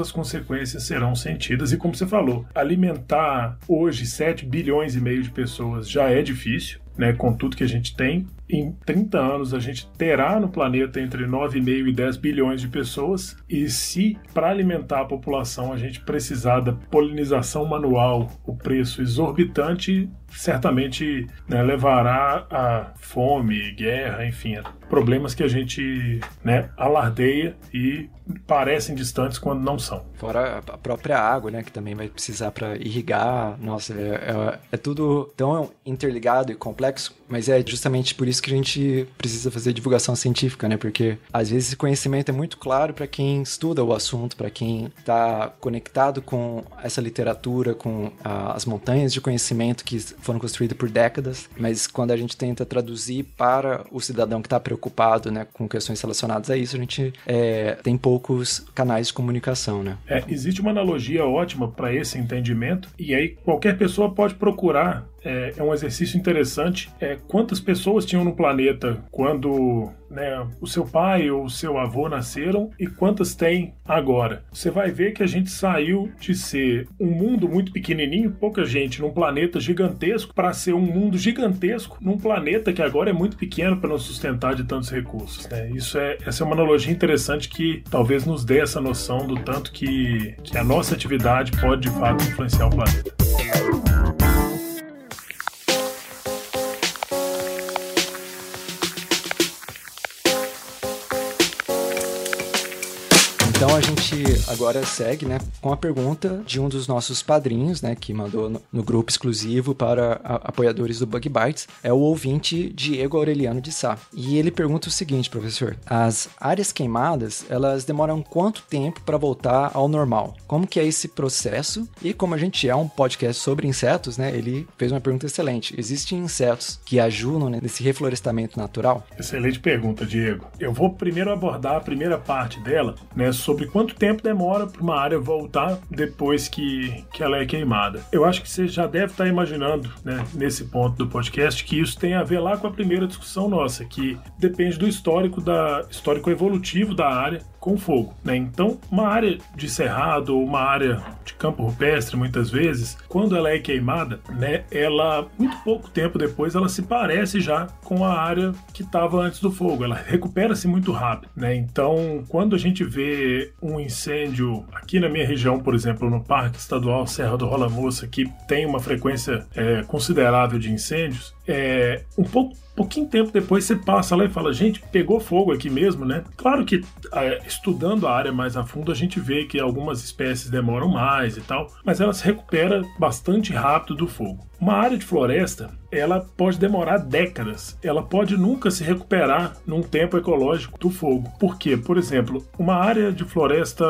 as consequências serão sentidas. E como você falou, alimentar hoje 7 bilhões e meio de pessoas já é difícil. Né, com tudo que a gente tem, em 30 anos a gente terá no planeta entre 9,5 e 10 bilhões de pessoas, e se para alimentar a população a gente precisar da polinização manual, o preço exorbitante certamente né, levará a fome, guerra, enfim, problemas que a gente né, alardeia e parecem distantes quando não são. Fora a própria água, né, que também vai precisar para irrigar. Nossa, é, é, é, tudo tão interligado e complexo, mas é justamente por isso que a gente precisa fazer divulgação científica, né, porque às vezes esse conhecimento é muito claro para quem estuda o assunto, para quem está conectado com essa literatura, com a, as montanhas de conhecimento que foram construídas por décadas, mas quando a gente tenta traduzir para o cidadão que está preocupado, né, com questões relacionadas a isso, a gente é, tem poucos canais de comunicação, né. É, existe uma analogia ótima para esse entendimento, e aí qualquer pessoa pode procurar é, é, um exercício interessante. É, quantas pessoas tinham no planeta quando né, o seu pai ou o seu avô nasceram e quantas tem agora? Você vai ver que a gente saiu de ser um mundo muito pequenininho, pouca gente, num planeta gigantesco, para ser um mundo gigantesco num planeta que agora é muito pequeno para nos sustentar de tantos recursos. Né? Isso é, essa é uma analogia interessante que talvez nos dê essa noção do tanto que, que a nossa atividade pode de fato influenciar o planeta. Então a gente agora segue, né, com a pergunta de um dos nossos padrinhos, né, que mandou no, no grupo exclusivo para a, apoiadores do Bug Bites, é o ouvinte Diego Aureliano de Sá. E ele pergunta o seguinte, professor: as áreas queimadas, elas demoram quanto tempo para voltar ao normal? Como que é esse processo? E como a gente é um podcast sobre insetos, né, ele fez uma pergunta excelente. Existem insetos que ajudam né, nesse reflorestamento natural? Excelente pergunta, Diego. Eu vou primeiro abordar a primeira parte dela, né, sobre quanto tempo demora para uma área voltar depois que, que ela é queimada. Eu acho que você já deve estar imaginando, né, nesse ponto do podcast, que isso tem a ver lá com a primeira discussão nossa, que depende do histórico da histórico evolutivo da área com fogo, né? Então, uma área de cerrado ou uma área de campo rupestre, muitas vezes, quando ela é queimada, né, ela muito pouco tempo depois ela se parece já com a área que estava antes do fogo. Ela recupera-se muito rápido, né? Então, quando a gente vê um incêndio aqui na minha região, por exemplo, no Parque Estadual Serra do Rola Moça, que tem uma frequência é, considerável de incêndios, é, um pouco pouquinho tempo depois você passa lá e fala, gente, pegou fogo aqui mesmo, né? Claro que estudando a área mais a fundo, a gente vê que algumas espécies demoram mais e tal, mas ela se recupera bastante rápido do fogo. Uma área de floresta, ela pode demorar décadas, ela pode nunca se recuperar num tempo ecológico do fogo. Por quê? Por exemplo, uma área de floresta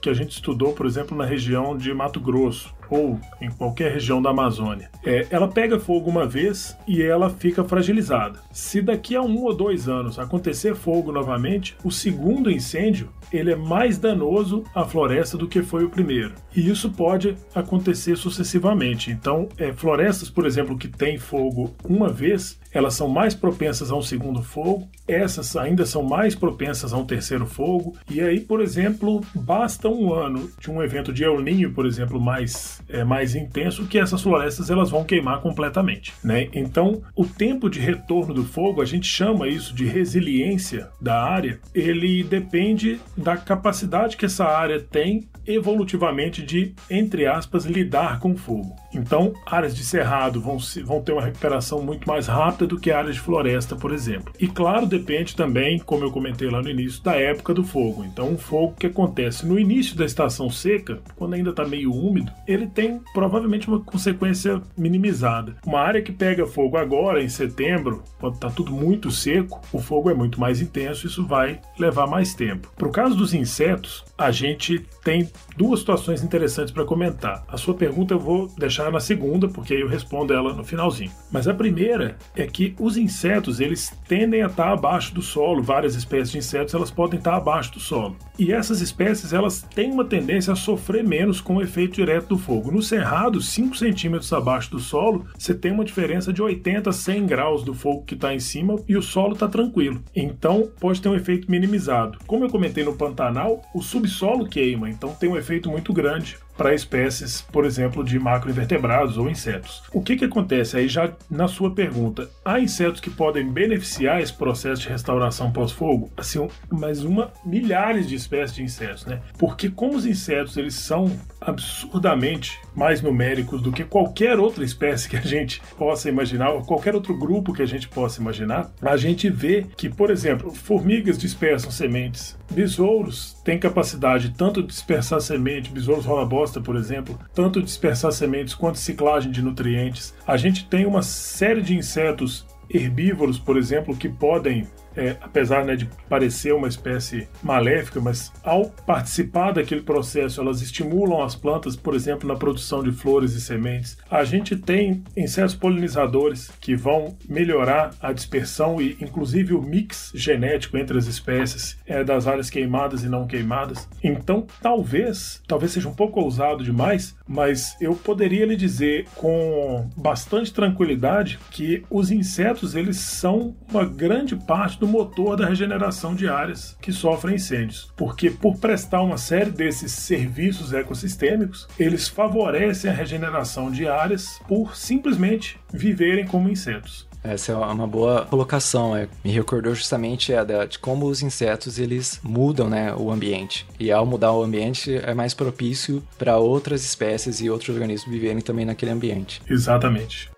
que a gente estudou, por exemplo, na região de Mato Grosso, ou em qualquer região da Amazônia, é, ela pega fogo uma vez e ela fica fragilizada. Se daqui a um ou dois anos acontecer fogo novamente, o segundo incêndio ele é mais danoso à floresta do que foi o primeiro. E isso pode acontecer sucessivamente. Então, é, florestas, por exemplo, que têm fogo uma vez, elas são mais propensas a um segundo fogo, essas ainda são mais propensas a um terceiro fogo, e aí, por exemplo, basta um ano de um evento de El Ninho, por exemplo, mais, é, mais intenso, que essas florestas elas vão queimar completamente. Né? Então, o tempo de retorno do fogo, a gente chama isso de resiliência da área, ele depende da capacidade que essa área tem evolutivamente de, entre aspas, lidar com o fogo. Então, áreas de cerrado vão, vão ter uma recuperação muito mais rápida do que áreas de floresta, por exemplo. E claro, depende também, como eu comentei lá no início, da época do fogo. Então, um fogo que acontece no início da estação seca, quando ainda está meio úmido, ele tem provavelmente uma consequência minimizada. Uma área que pega fogo agora, em setembro, quando está tudo muito seco, o fogo é muito mais intenso, isso vai levar mais tempo. Para o caso dos insetos, a gente tem duas situações interessantes para comentar. A sua pergunta eu vou deixar na segunda, porque aí eu respondo ela no finalzinho. Mas a primeira é que os insetos, eles tendem a estar abaixo do solo, várias espécies de insetos, elas podem estar abaixo do solo. E essas espécies, elas têm uma tendência a sofrer menos com o efeito direto do fogo. No cerrado, 5 centímetros abaixo do solo, você tem uma diferença de 80 a 100 graus do fogo que está em cima e o solo está tranquilo. Então, pode ter um efeito minimizado. Como eu comentei no Pantanal, o subsolo queima, então tem um efeito muito grande para espécies, por exemplo, de macroinvertebrados ou insetos. O que, que acontece aí já na sua pergunta? Há insetos que podem beneficiar esse processo de restauração pós-fogo? Assim, mais uma milhares de espécies de insetos, né? Porque como os insetos eles são absurdamente mais numéricos do que qualquer outra espécie que a gente possa imaginar, ou qualquer outro grupo que a gente possa imaginar, a gente vê que, por exemplo, formigas dispersam sementes, besouros têm capacidade tanto de dispersar semente, besouros rola-bosta, por exemplo, tanto dispersar sementes quanto ciclagem de nutrientes. A gente tem uma série de insetos herbívoros, por exemplo, que podem é, apesar né, de parecer uma espécie maléfica, mas ao participar daquele processo, elas estimulam as plantas, por exemplo, na produção de flores e sementes. A gente tem insetos polinizadores que vão melhorar a dispersão e, inclusive, o mix genético entre as espécies é, das áreas queimadas e não queimadas. Então, talvez, talvez seja um pouco ousado demais, mas eu poderia lhe dizer com bastante tranquilidade que os insetos eles são uma grande parte do motor da regeneração de áreas que sofrem incêndios, porque por prestar uma série desses serviços ecossistêmicos, eles favorecem a regeneração de áreas por simplesmente viverem como insetos. Essa é uma boa colocação. É. Me recordou justamente é, de como os insetos eles mudam né, o ambiente. E ao mudar o ambiente é mais propício para outras espécies e outros organismos viverem também naquele ambiente. Exatamente.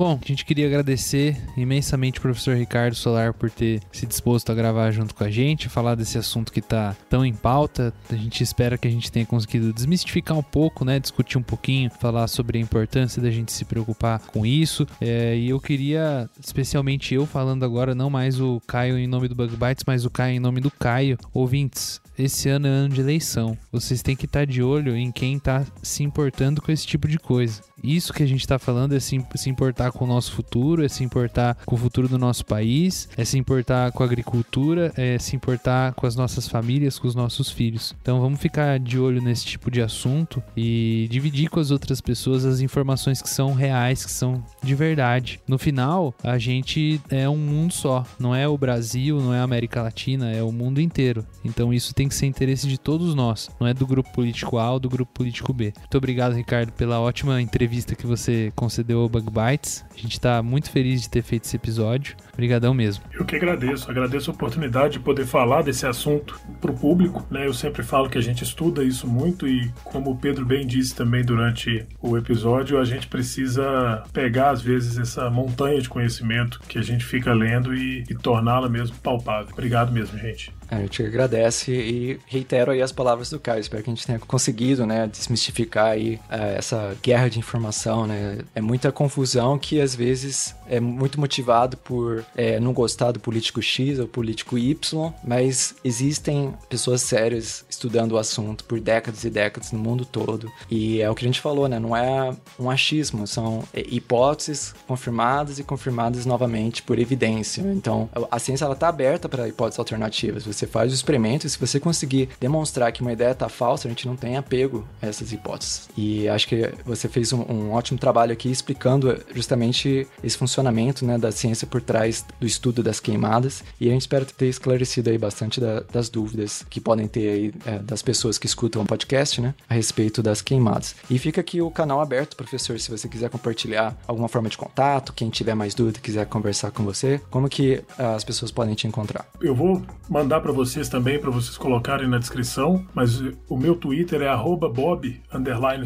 Bom, a gente queria agradecer imensamente o professor Ricardo Solar por ter se disposto a gravar junto com a gente, falar desse assunto que está tão em pauta. A gente espera que a gente tenha conseguido desmistificar um pouco, né? Discutir um pouquinho, falar sobre a importância da gente se preocupar com isso. É, e eu queria, especialmente eu falando agora, não mais o Caio em nome do Bug Bites, mas o Caio em nome do Caio. Ouvintes, esse ano é ano de eleição. Vocês têm que estar de olho em quem está se importando com esse tipo de coisa. Isso que a gente está falando é se, se importar com o nosso futuro, é se importar com o futuro do nosso país, é se importar com a agricultura, é se importar com as nossas famílias, com os nossos filhos. Então vamos ficar de olho nesse tipo de assunto e dividir com as outras pessoas as informações que são reais, que são de verdade. No final, a gente é um mundo só, não é o Brasil, não é a América Latina, é o mundo inteiro. Então isso tem que ser interesse de todos nós, não é do grupo político A ou do grupo político B. Muito obrigado, Ricardo, pela ótima entrevista que você concedeu ao Bug Bites. A gente está muito feliz de ter feito esse episódio. Obrigadão mesmo. Eu que agradeço, agradeço a oportunidade de poder falar desse assunto para o público. Né? Eu sempre falo que a gente estuda isso muito e, como o Pedro bem disse também durante o episódio, a gente precisa pegar às vezes essa montanha de conhecimento que a gente fica lendo e, e torná-la mesmo palpável. Obrigado mesmo, gente. A gente agradece e reitero aí as palavras do Caio. Espero que a gente tenha conseguido, né, desmistificar aí uh, essa guerra de informação, né? É muita confusão que às vezes é muito motivado por é, não gostar do político X ou político Y, mas existem pessoas sérias estudando o assunto por décadas e décadas no mundo todo. E é o que a gente falou, né? Não é um achismo, são é, hipóteses confirmadas e confirmadas novamente por evidência. Então, a ciência ela tá aberta para hipóteses alternativas. Você faz o experimento e se você conseguir demonstrar que uma ideia tá falsa, a gente não tem apego a essas hipóteses. E acho que você fez um, um ótimo trabalho aqui explicando justamente esse funcionamento, né, da ciência por trás do estudo das queimadas. E a gente espera ter esclarecido aí bastante da, das dúvidas que podem ter aí é, das pessoas que escutam o podcast, né, a respeito das queimadas. E fica aqui o canal aberto, professor, se você quiser compartilhar alguma forma de contato, quem tiver mais dúvida, quiser conversar com você, como que as pessoas podem te encontrar? Eu vou mandar para vocês também, para vocês colocarem na descrição, mas o meu Twitter é bob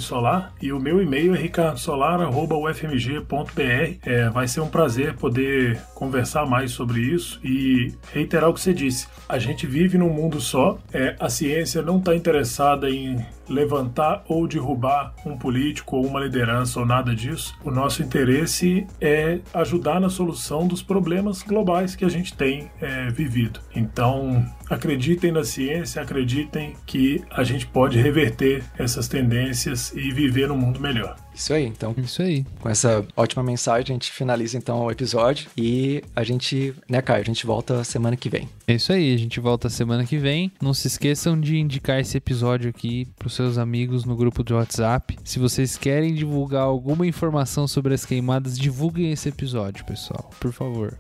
solar e o meu e-mail é ricardosolar.ufmg.br. É, vai ser um prazer poder conversar mais sobre isso e reiterar o que você disse. A gente vive num mundo só, é, a ciência não está interessada em levantar ou derrubar um político ou uma liderança ou nada disso. O nosso interesse é ajudar na solução dos problemas globais que a gente tem é, vivido. Então, acreditem na ciência, acreditem que a gente pode reverter essas tendências e viver num mundo melhor. Isso aí, então. Isso aí. Com essa ótima mensagem, a gente finaliza então o episódio e a gente, né, Caio, a gente volta semana que vem. É isso aí, a gente volta semana que vem. Não se esqueçam de indicar esse episódio aqui para os seus amigos no grupo de WhatsApp. Se vocês querem divulgar alguma informação sobre as queimadas, divulguem esse episódio, pessoal, por favor.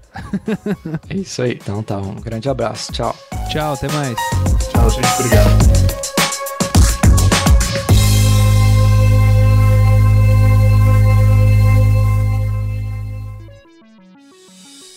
é isso aí. Então tá, um grande abraço. Tchau. Tchau, até mais. Tchau, gente. Obrigado.